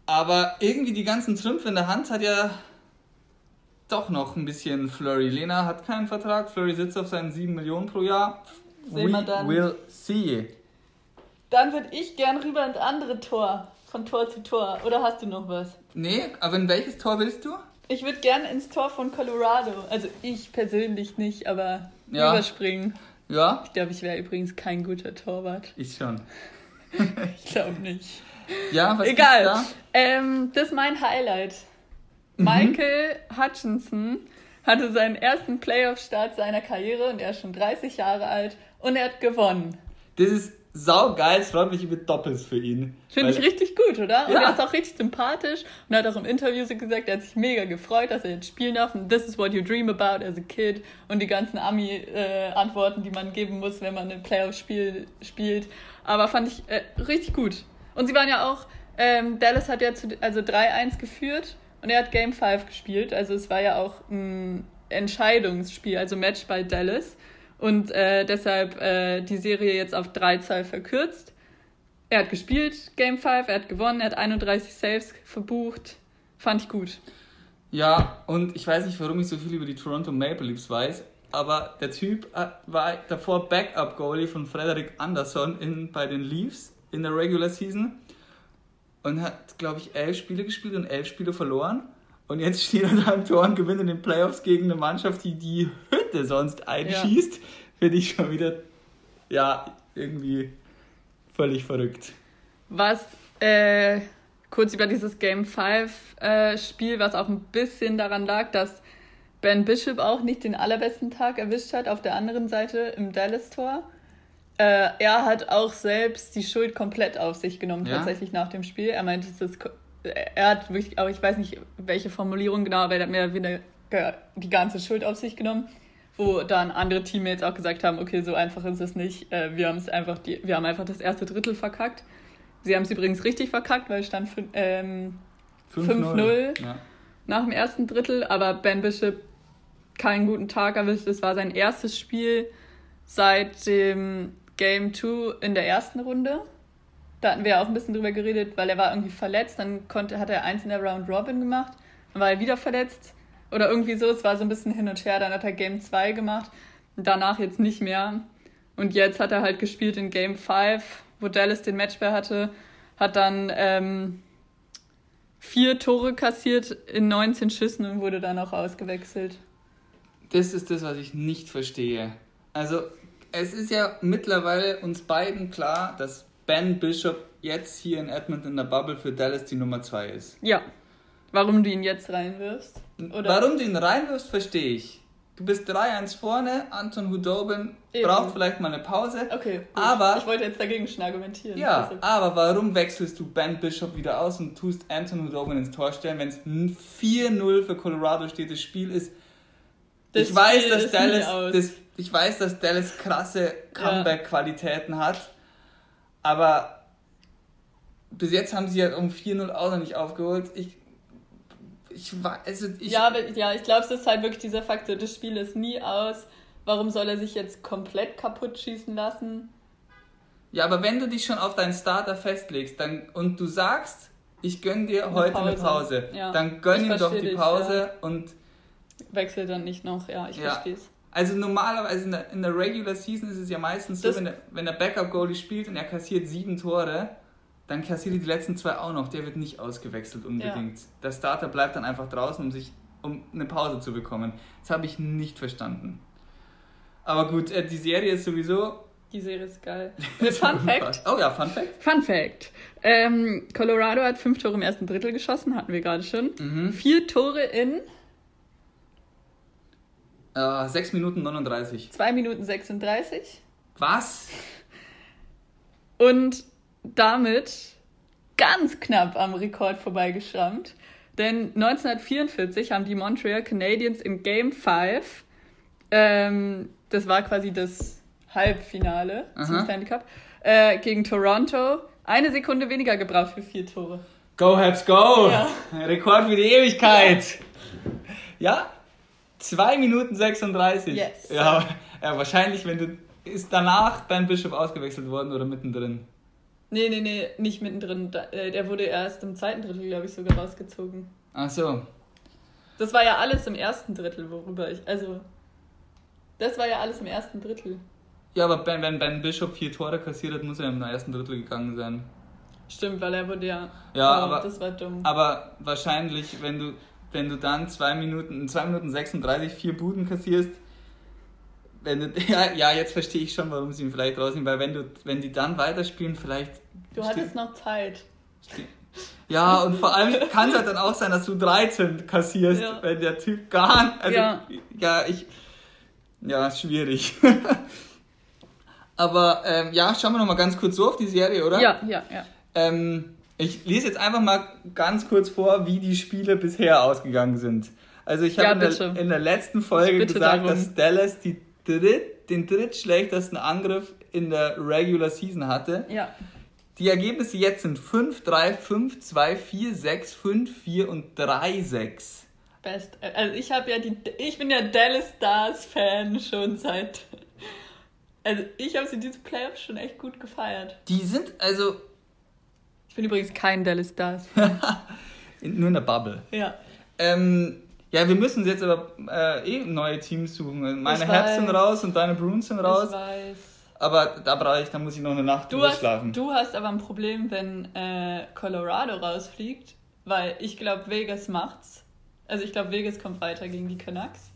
Aber irgendwie die ganzen Trümpfe in der Hand hat ja doch noch ein bisschen Flurry. Lena hat keinen Vertrag, Flurry sitzt auf seinen 7 Millionen pro Jahr. Sehen we wir dann. will see. Dann würde ich gern rüber ins andere Tor, von Tor zu Tor. Oder hast du noch was? Nee, aber in welches Tor willst du? Ich würde gern ins Tor von Colorado. Also ich persönlich nicht, aber ja. überspringen. Ja. Ich glaube, ich wäre übrigens kein guter Torwart. Ich schon. ich glaube nicht. Ja, was Egal. Da? Ähm, das ist mein Highlight. Mhm. Michael Hutchinson hatte seinen ersten Playoff-Start seiner Karriere und er ist schon 30 Jahre alt und er hat gewonnen. Das ist saugeil, es freut mich über Doppels für ihn. Finde ich richtig gut, oder? Und er ist auch richtig sympathisch und er hat auch im Interview so gesagt, er hat sich mega gefreut, dass er jetzt spielen darf und this is what you dream about as a kid und die ganzen Ami-Antworten, äh, die man geben muss, wenn man ein Playoff-Spiel spielt. Aber fand ich äh, richtig gut. Und sie waren ja auch, ähm, Dallas hat ja zu, also 3-1 geführt und er hat Game 5 gespielt. Also es war ja auch ein Entscheidungsspiel, also Match bei Dallas und äh, deshalb äh, die Serie jetzt auf 3-2 verkürzt. Er hat gespielt, Game 5, er hat gewonnen, er hat 31 Saves verbucht. Fand ich gut. Ja, und ich weiß nicht, warum ich so viel über die Toronto Maple Leafs weiß, aber der Typ äh, war davor Backup-Goalie von Frederick Anderson in, bei den Leafs in der Regular Season und hat, glaube ich, elf Spiele gespielt und elf Spiele verloren. Und jetzt steht er da im Tor und gewinnt in den Playoffs gegen eine Mannschaft, die die Hütte sonst einschießt. Ja. Finde ich schon wieder, ja, irgendwie völlig verrückt. Was, äh, kurz über dieses Game 5 äh, Spiel, was auch ein bisschen daran lag, dass Ben Bishop auch nicht den allerbesten Tag erwischt hat auf der anderen Seite im Dallas-Tor. Äh, er hat auch selbst die Schuld komplett auf sich genommen, ja? tatsächlich nach dem Spiel. Er meinte, es ist er hat wirklich, aber ich weiß nicht, welche Formulierung genau, aber er hat mehr wieder die ganze Schuld auf sich genommen, wo dann andere Teammates auch gesagt haben, okay, so einfach ist es nicht. Äh, wir haben es einfach, die, wir haben einfach das erste Drittel verkackt. Sie haben es übrigens richtig verkackt, weil es stand ähm, 5-0 ja. nach dem ersten Drittel, aber Ben Bishop keinen guten Tag erwischt. Es war sein erstes Spiel seit dem Game 2 in der ersten Runde. Da hatten wir auch ein bisschen drüber geredet, weil er war irgendwie verletzt. Dann konnte, hat er eins in der Round Robin gemacht. Dann war er wieder verletzt. Oder irgendwie so. Es war so ein bisschen hin und her. Dann hat er Game 2 gemacht. Danach jetzt nicht mehr. Und jetzt hat er halt gespielt in Game 5, wo Dallas den Matchball hatte. Hat dann ähm, vier Tore kassiert in 19 Schüssen und wurde dann auch ausgewechselt. Das ist das, was ich nicht verstehe. Also, es ist ja mittlerweile uns beiden klar, dass Ben Bishop jetzt hier in Edmonton in der Bubble für Dallas die Nummer 2 ist. Ja. Warum du ihn jetzt reinwirfst? Oder? Warum du ihn reinwirfst, verstehe ich. Du bist 3-1 vorne, Anton Hudobin Eben. braucht vielleicht mal eine Pause. Okay, gut. aber ich wollte jetzt dagegen schon argumentieren. Ja, deshalb. aber warum wechselst du Ben Bishop wieder aus und tust Anton Hudobin ins Tor stellen, wenn es 4-0 für Colorado steht, das Spiel ist das ich weiß, dass Dallas das, ich weiß, dass Dallas krasse Comeback-Qualitäten hat aber bis jetzt haben sie halt um 4-0 auch noch nicht aufgeholt. Ich, ich also ich, Ja, aber, ja, ich glaube, es ist halt wirklich dieser Faktor, das Spiel ist nie aus. Warum soll er sich jetzt komplett kaputt schießen lassen? Ja, aber wenn du dich schon auf deinen Starter festlegst dann, und du sagst, ich gönn dir eine heute Pause. eine Pause, ja. dann gönn ihm doch die dich, Pause ja. und. Wechsel dann nicht noch, ja, ich ja. verstehe es. Also normalerweise in der, in der Regular Season ist es ja meistens so, wenn der, wenn der Backup-Goalie spielt und er kassiert sieben Tore, dann kassiert er die letzten zwei auch noch. Der wird nicht ausgewechselt unbedingt. Ja. Der Starter bleibt dann einfach draußen, um sich um eine Pause zu bekommen. Das habe ich nicht verstanden. Aber gut, äh, die Serie ist sowieso. Die Serie ist geil. Fun Fact. Oh ja, Fun Fact. Fun Fact. Ähm, Colorado hat fünf Tore im ersten Drittel geschossen, hatten wir gerade schon. Mhm. Vier Tore in äh, 6 Minuten 39. 2 Minuten 36. Was? Und damit ganz knapp am Rekord vorbeigeschrammt. Denn 1944 haben die Montreal Canadiens im Game 5, ähm, das war quasi das Halbfinale Aha. zum Stanley Cup, äh, gegen Toronto, eine Sekunde weniger gebraucht für vier Tore. Go Habs Go! Ja. Rekord für die Ewigkeit! Ja. Ja, 2 Minuten 36. Yes. Ja, ja, wahrscheinlich, wenn du. Ist danach dein Bischof ausgewechselt worden oder mittendrin? Nee, nee, nee, nicht mittendrin. Äh, der wurde erst im zweiten Drittel, glaube ich, sogar rausgezogen. Ach so. Das war ja alles im ersten Drittel, worüber ich. Also. Das war ja alles im ersten Drittel. Ja, aber wenn, wenn Ben Bishop vier Tore kassiert hat, muss er im ersten Drittel gegangen sein. Stimmt, weil er wurde ja. Ja, oh, aber, das war dumm. Aber wahrscheinlich, wenn du, wenn du dann zwei Minuten, in 2 Minuten 36 vier Buden kassierst, wenn du, ja, ja, jetzt verstehe ich schon, warum sie ihn vielleicht rausnehmen, weil wenn du, wenn die dann weiterspielen, vielleicht. Du hattest noch Zeit. Ja, und vor allem kann es halt dann auch sein, dass du 13 kassierst, ja. wenn der Typ gar nicht. Also, ja. ja, ich. Ja, schwierig. Aber ähm, ja, schauen wir noch mal ganz kurz so auf die Serie, oder? Ja, ja, ja. Ähm, ich lese jetzt einfach mal ganz kurz vor, wie die Spiele bisher ausgegangen sind. Also ich habe ja, in, der, in der letzten Folge gesagt, darum. dass Dallas dritt, den drittschlechtesten Angriff in der Regular Season hatte. Ja. Die Ergebnisse jetzt sind 5, 3, 5, 2, 4, 6, 5, 4 und 3, 6. Best. Also ich habe ja die. Ich bin ja Dallas Stars Fan schon seit. Also ich habe sie diese Playoffs schon echt gut gefeiert. Die sind also. Ich bin übrigens kein Dallas Stars. Nur in der Bubble. Ja. Ähm, ja, wir müssen jetzt aber äh, eh neue Teams suchen. Meine Herz sind raus und deine Bruins sind raus. Ich weiß. Aber da brauche ich, da muss ich noch eine Nacht drüber schlafen. Du hast aber ein Problem, wenn äh, Colorado rausfliegt, weil ich glaube, Vegas macht's. Also ich glaube, Vegas kommt weiter gegen die Canucks.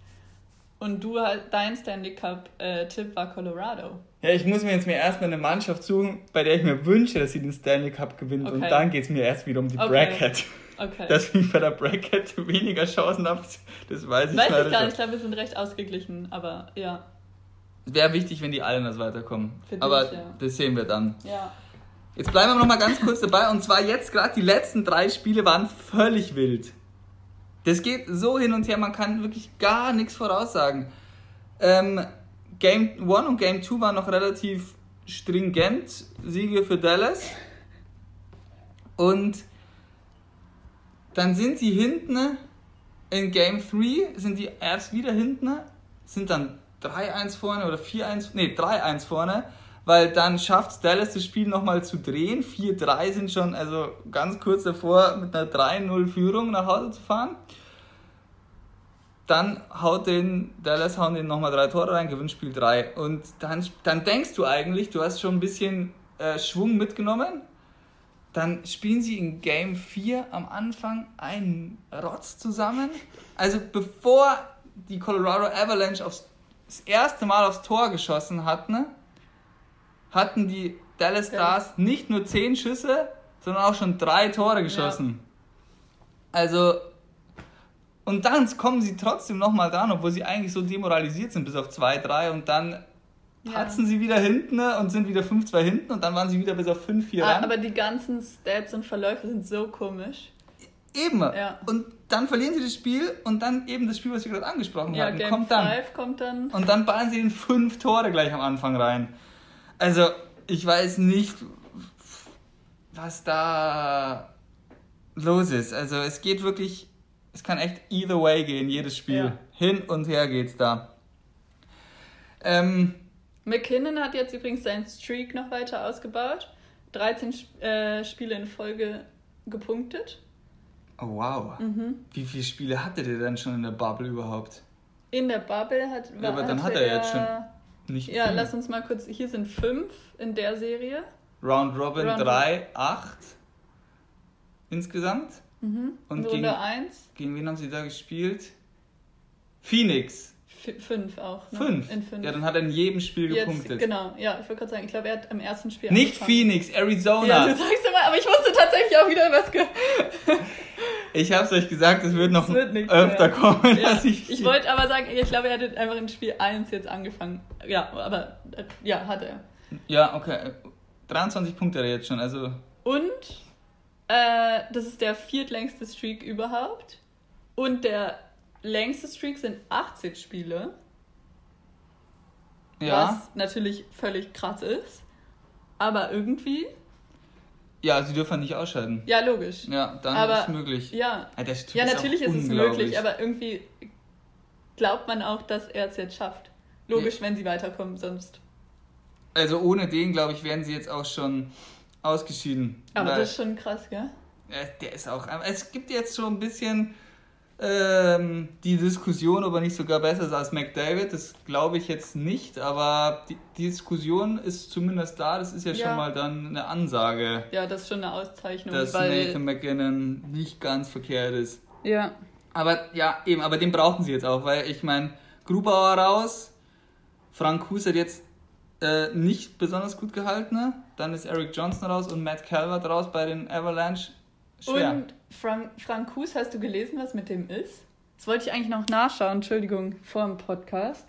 Und du halt, dein Stanley Cup-Tipp äh, war Colorado. Ja, ich muss mir jetzt mir erstmal eine Mannschaft suchen, bei der ich mir wünsche, dass sie den Stanley Cup gewinnt. Okay. Und dann geht es mir erst wieder um die okay. Bracket. Okay. Dass ich bei der Bracket weniger Chancen habe, das weiß ich weiß ich gar nicht. Ich glaube, wir sind recht ausgeglichen, aber ja. Wäre wichtig, wenn die Islanders weiterkommen. Für aber dich, ja. das sehen wir dann. Ja. Jetzt bleiben wir noch mal ganz kurz dabei. Und zwar jetzt gerade die letzten drei Spiele waren völlig wild. Das geht so hin und her, man kann wirklich gar nichts voraussagen. Ähm, Game 1 und Game 2 waren noch relativ stringent. Siege für Dallas. Und dann sind sie hinten in Game 3, sind die erst wieder hinten, sind dann 3-1 vorne oder 4-1, nee, 3-1 vorne, weil dann schafft Dallas das Spiel nochmal zu drehen. 4-3 sind schon also ganz kurz davor, mit einer 3-0-Führung nach Hause zu fahren. Dann haut den Dallas hauen den nochmal drei Tore rein, gewinnt Spiel 3. Und dann, dann denkst du eigentlich, du hast schon ein bisschen äh, Schwung mitgenommen. Dann spielen sie in Game 4 am Anfang einen Rotz zusammen. Also bevor die Colorado Avalanche aufs, das erste Mal aufs Tor geschossen hatten, hatten die Dallas Stars nicht nur 10 Schüsse, sondern auch schon drei Tore geschossen. Ja. Also und dann kommen sie trotzdem nochmal dran, obwohl sie eigentlich so demoralisiert sind bis auf 2-3 und dann patzen ja. sie wieder hinten und sind wieder 5-2 hinten und dann waren sie wieder bis auf 5-4 ah, Aber die ganzen Stats und Verläufe sind so komisch. Eben. Ja. Und dann verlieren sie das Spiel und dann eben das Spiel, was wir gerade angesprochen ja, hatten, Game kommt dann. kommt dann. Und dann ballen sie in fünf Tore gleich am Anfang rein. Also, ich weiß nicht, was da los ist. Also, es geht wirklich es kann echt either way gehen, jedes Spiel. Ja. Hin und her geht's da. Ähm, McKinnon hat jetzt übrigens seinen Streak noch weiter ausgebaut. 13 äh, Spiele in Folge gepunktet. Oh wow. Mhm. Wie viele Spiele hatte der denn schon in der Bubble überhaupt? In der Bubble hat. Ja, aber dann hat er jetzt schon nicht. Ja, fünf. lass uns mal kurz. Hier sind fünf in der Serie. Round Robin 3, 8 insgesamt. Mhm. Und Runde gegen, 1. Gegen wen haben sie da gespielt? Phoenix. F fünf auch. Ne? Fünf. Fünf. Ja, dann hat er in jedem Spiel Jetzt, gepunktet. Genau, ja, ich wollte gerade sagen, ich glaube, er hat im ersten Spiel. Nicht Phoenix, Arizona. Ja, du sagst immer, aber ich wusste tatsächlich auch wieder was. ich hab's euch gesagt, es wird noch wird nicht, öfter ja. kommen. Ja. ich ich wollte aber sagen, ich glaube, er hat einfach in Spiel 1 jetzt angefangen. Ja, aber äh, ja, hat er. Ja, okay. 23 Punkte hat er jetzt schon, also. Und äh, das ist der viertlängste Streak überhaupt. Und der längste Streak sind 80 Spiele. Ja. Was natürlich völlig krass ist. Aber irgendwie. Ja, sie dürfen nicht ausscheiden. Ja, logisch. Ja, dann aber, ist es möglich. Ja, ja, ja natürlich ist, ist es möglich, aber irgendwie glaubt man auch, dass er es jetzt schafft. Logisch, ja. wenn sie weiterkommen, sonst. Also ohne den, glaube ich, wären sie jetzt auch schon ausgeschieden. Aber das ist schon krass, gell? Der ist auch. Es gibt jetzt schon ein bisschen ähm, die Diskussion, ob er nicht sogar besser ist als McDavid. Das glaube ich jetzt nicht, aber die, die, Diskussion ist zumindest da. Das ist ja, ja, schon mal dann eine Ansage. Ja, das ist schon eine Auszeichnung. Dass weil... Nathan McKinnon nicht ganz verkehrt ist. Ja. Aber ja, eben, aber den brauchen sie jetzt auch, weil ich meine, Grubauer raus, Frank Hus hat jetzt äh, nicht besonders gut gehalten. Dann ist Eric Johnson raus und Matt Calvert raus bei den Avalanche. Schwer. Und Frank, Frank Hus, hast du gelesen, was mit dem ist? Das wollte ich eigentlich noch nachschauen, Entschuldigung, vor dem Podcast.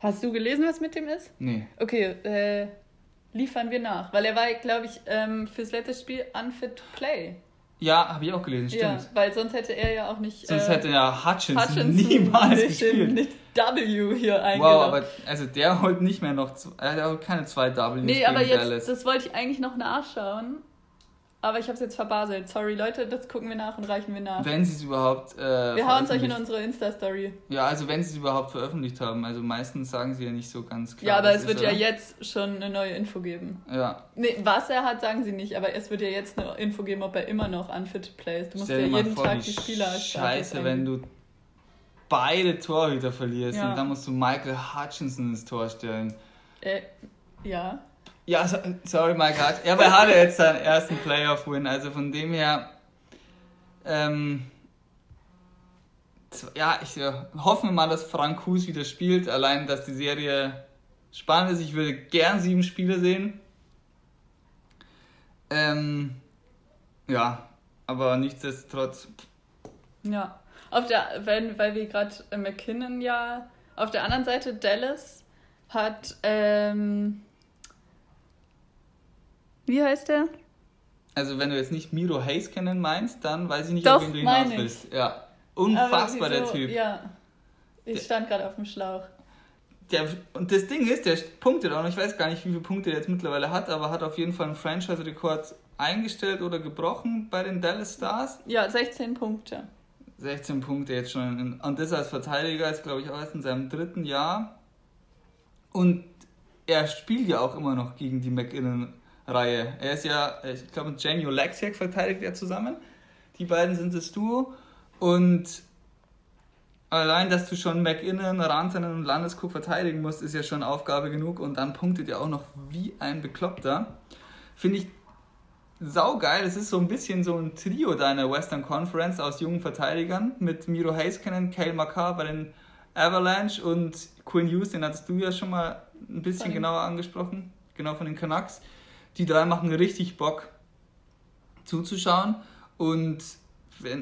Hast du gelesen, was mit dem ist? Nee. Okay, äh, liefern wir nach. Weil er war, glaube ich, ähm, fürs letzte Spiel unfit to play. Ja, habe ich auch gelesen, stimmt. Ja, weil sonst hätte er ja auch nicht. Sonst äh, hätte ja Hutchinson, Hutchinson niemals gespielt. Nicht W hier eingeloggt. Wow, aber also der holt nicht mehr noch. Er hat keine zwei Ws. Nee, aber jetzt, Dallas. das wollte ich eigentlich noch nachschauen. Aber ich habe es jetzt verbaselt. Sorry, Leute, das gucken wir nach und reichen wir nach. Wenn sie es überhaupt. Äh, wir hauen es euch in unsere Insta-Story. Ja, also wenn sie es überhaupt veröffentlicht haben. Also meistens sagen sie ja nicht so ganz klar. Ja, aber es wird ist, ja jetzt schon eine neue Info geben. Ja. Nee, was er hat, sagen sie nicht. Aber es wird ja jetzt eine Info geben, ob er immer noch unfit plays. Du musst Stell ja jeden vor, Tag die Spieler Scheiße, wenn du beide Torhüter verlierst ja. und dann musst du Michael Hutchinson ins Tor stellen. Äh, ja. Ja, sorry, Mike Hart. Ja, aber er hatte jetzt seinen ersten Playoff-Win, also von dem her. Ähm, ja, ich äh, hoffe mal, dass Frank Hus wieder spielt. Allein, dass die Serie spannend ist. Ich würde gern sieben Spiele sehen. Ähm, ja, aber nichtsdestotrotz. Ja, auf der, wenn, weil wir gerade McKinnon ja. Auf der anderen Seite, Dallas hat. Ähm, wie heißt der? Also wenn du jetzt nicht Miro Heiskanen meinst, dann weiß ich nicht, Doch, ob du hinaus willst. Ja, unfassbar der Typ. Ja, ich der, stand gerade auf dem Schlauch. Der, und das Ding ist, der punktet auch noch, ich weiß gar nicht, wie viele Punkte er jetzt mittlerweile hat, aber hat auf jeden Fall einen Franchise-Rekord eingestellt oder gebrochen bei den Dallas Stars. Ja, 16 Punkte. 16 Punkte jetzt schon. Und das als Verteidiger ist, glaube ich, auch erst in seinem dritten Jahr. Und er spielt ja auch immer noch gegen die McInnon Reihe. Er ist ja, ich glaube, mit Janio Lexiak verteidigt er zusammen. Die beiden sind das Duo. Und allein, dass du schon McInnen, Rantanen und Landeskog verteidigen musst, ist ja schon Aufgabe genug. Und dann punktet er auch noch wie ein Bekloppter. Finde ich saugeil. Es ist so ein bisschen so ein Trio deiner Western Conference aus jungen Verteidigern mit Miro Heiskanen, Kale Makar bei den Avalanche und Quinn Hughes, den hattest du ja schon mal ein bisschen genauer angesprochen, genau von den Canucks. Die drei machen richtig Bock zuzuschauen und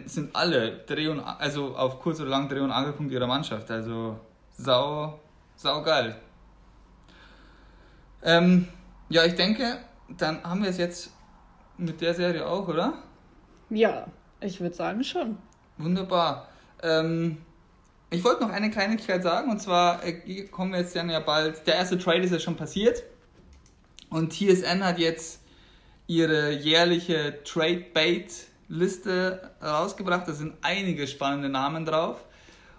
sind alle Dreh- und also auf kurz oder lang Dreh- und Angelpunkt ihrer Mannschaft. Also sau, sau geil. Ähm, ja, ich denke, dann haben wir es jetzt mit der Serie auch, oder? Ja, ich würde sagen schon. Wunderbar. Ähm, ich wollte noch eine Kleinigkeit sagen, und zwar äh, kommen wir jetzt dann ja bald. Der erste Trade ist ja schon passiert. Und TSN hat jetzt ihre jährliche Trade Bait Liste rausgebracht. Da sind einige spannende Namen drauf.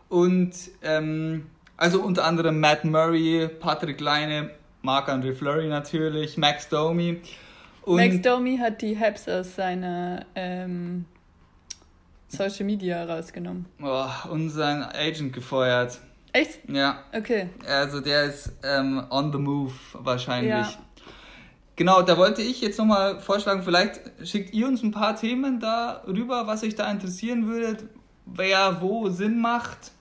Und ähm, also unter anderem Matt Murray, Patrick Leine, Marc-André Fleury natürlich, Max Domi. Und Max Domi hat die Habs aus seiner ähm, Social Media rausgenommen. Oh, und seinen Agent gefeuert. Echt? Ja. Okay. Also der ist ähm, on the move wahrscheinlich. Ja. Genau, da wollte ich jetzt nochmal vorschlagen, vielleicht schickt ihr uns ein paar Themen da rüber, was euch da interessieren würde, wer wo Sinn macht.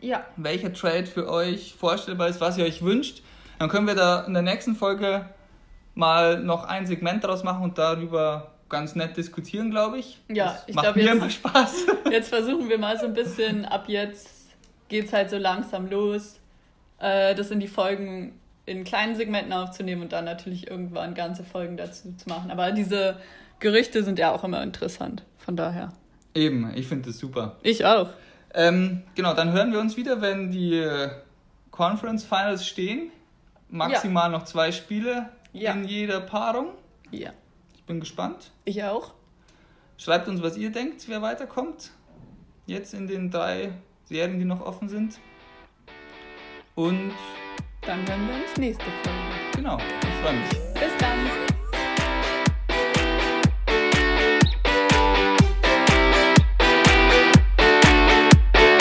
Ja. Welcher Trade für euch vorstellbar ist, was ihr euch wünscht. Dann können wir da in der nächsten Folge mal noch ein Segment daraus machen und darüber ganz nett diskutieren, glaube ich. Ja, das ich glaube, jetzt, immer Spaß. jetzt versuchen wir mal so ein bisschen, ab jetzt geht es halt so langsam los, äh, das in die Folgen in kleinen Segmenten aufzunehmen und dann natürlich irgendwann ganze Folgen dazu zu machen. Aber diese Gerüchte sind ja auch immer interessant, von daher. Eben, ich finde das super. Ich auch. Ähm, genau, dann hören wir uns wieder, wenn die äh, Conference Finals stehen. Maximal ja. noch zwei Spiele ja. in jeder Paarung. Ja. Ich bin gespannt. Ich auch. Schreibt uns, was ihr denkt, wer weiterkommt. Jetzt in den drei Serien, die noch offen sind. Und dann hören wir uns nächste Folge. Genau, ich freue mich. Bis dann.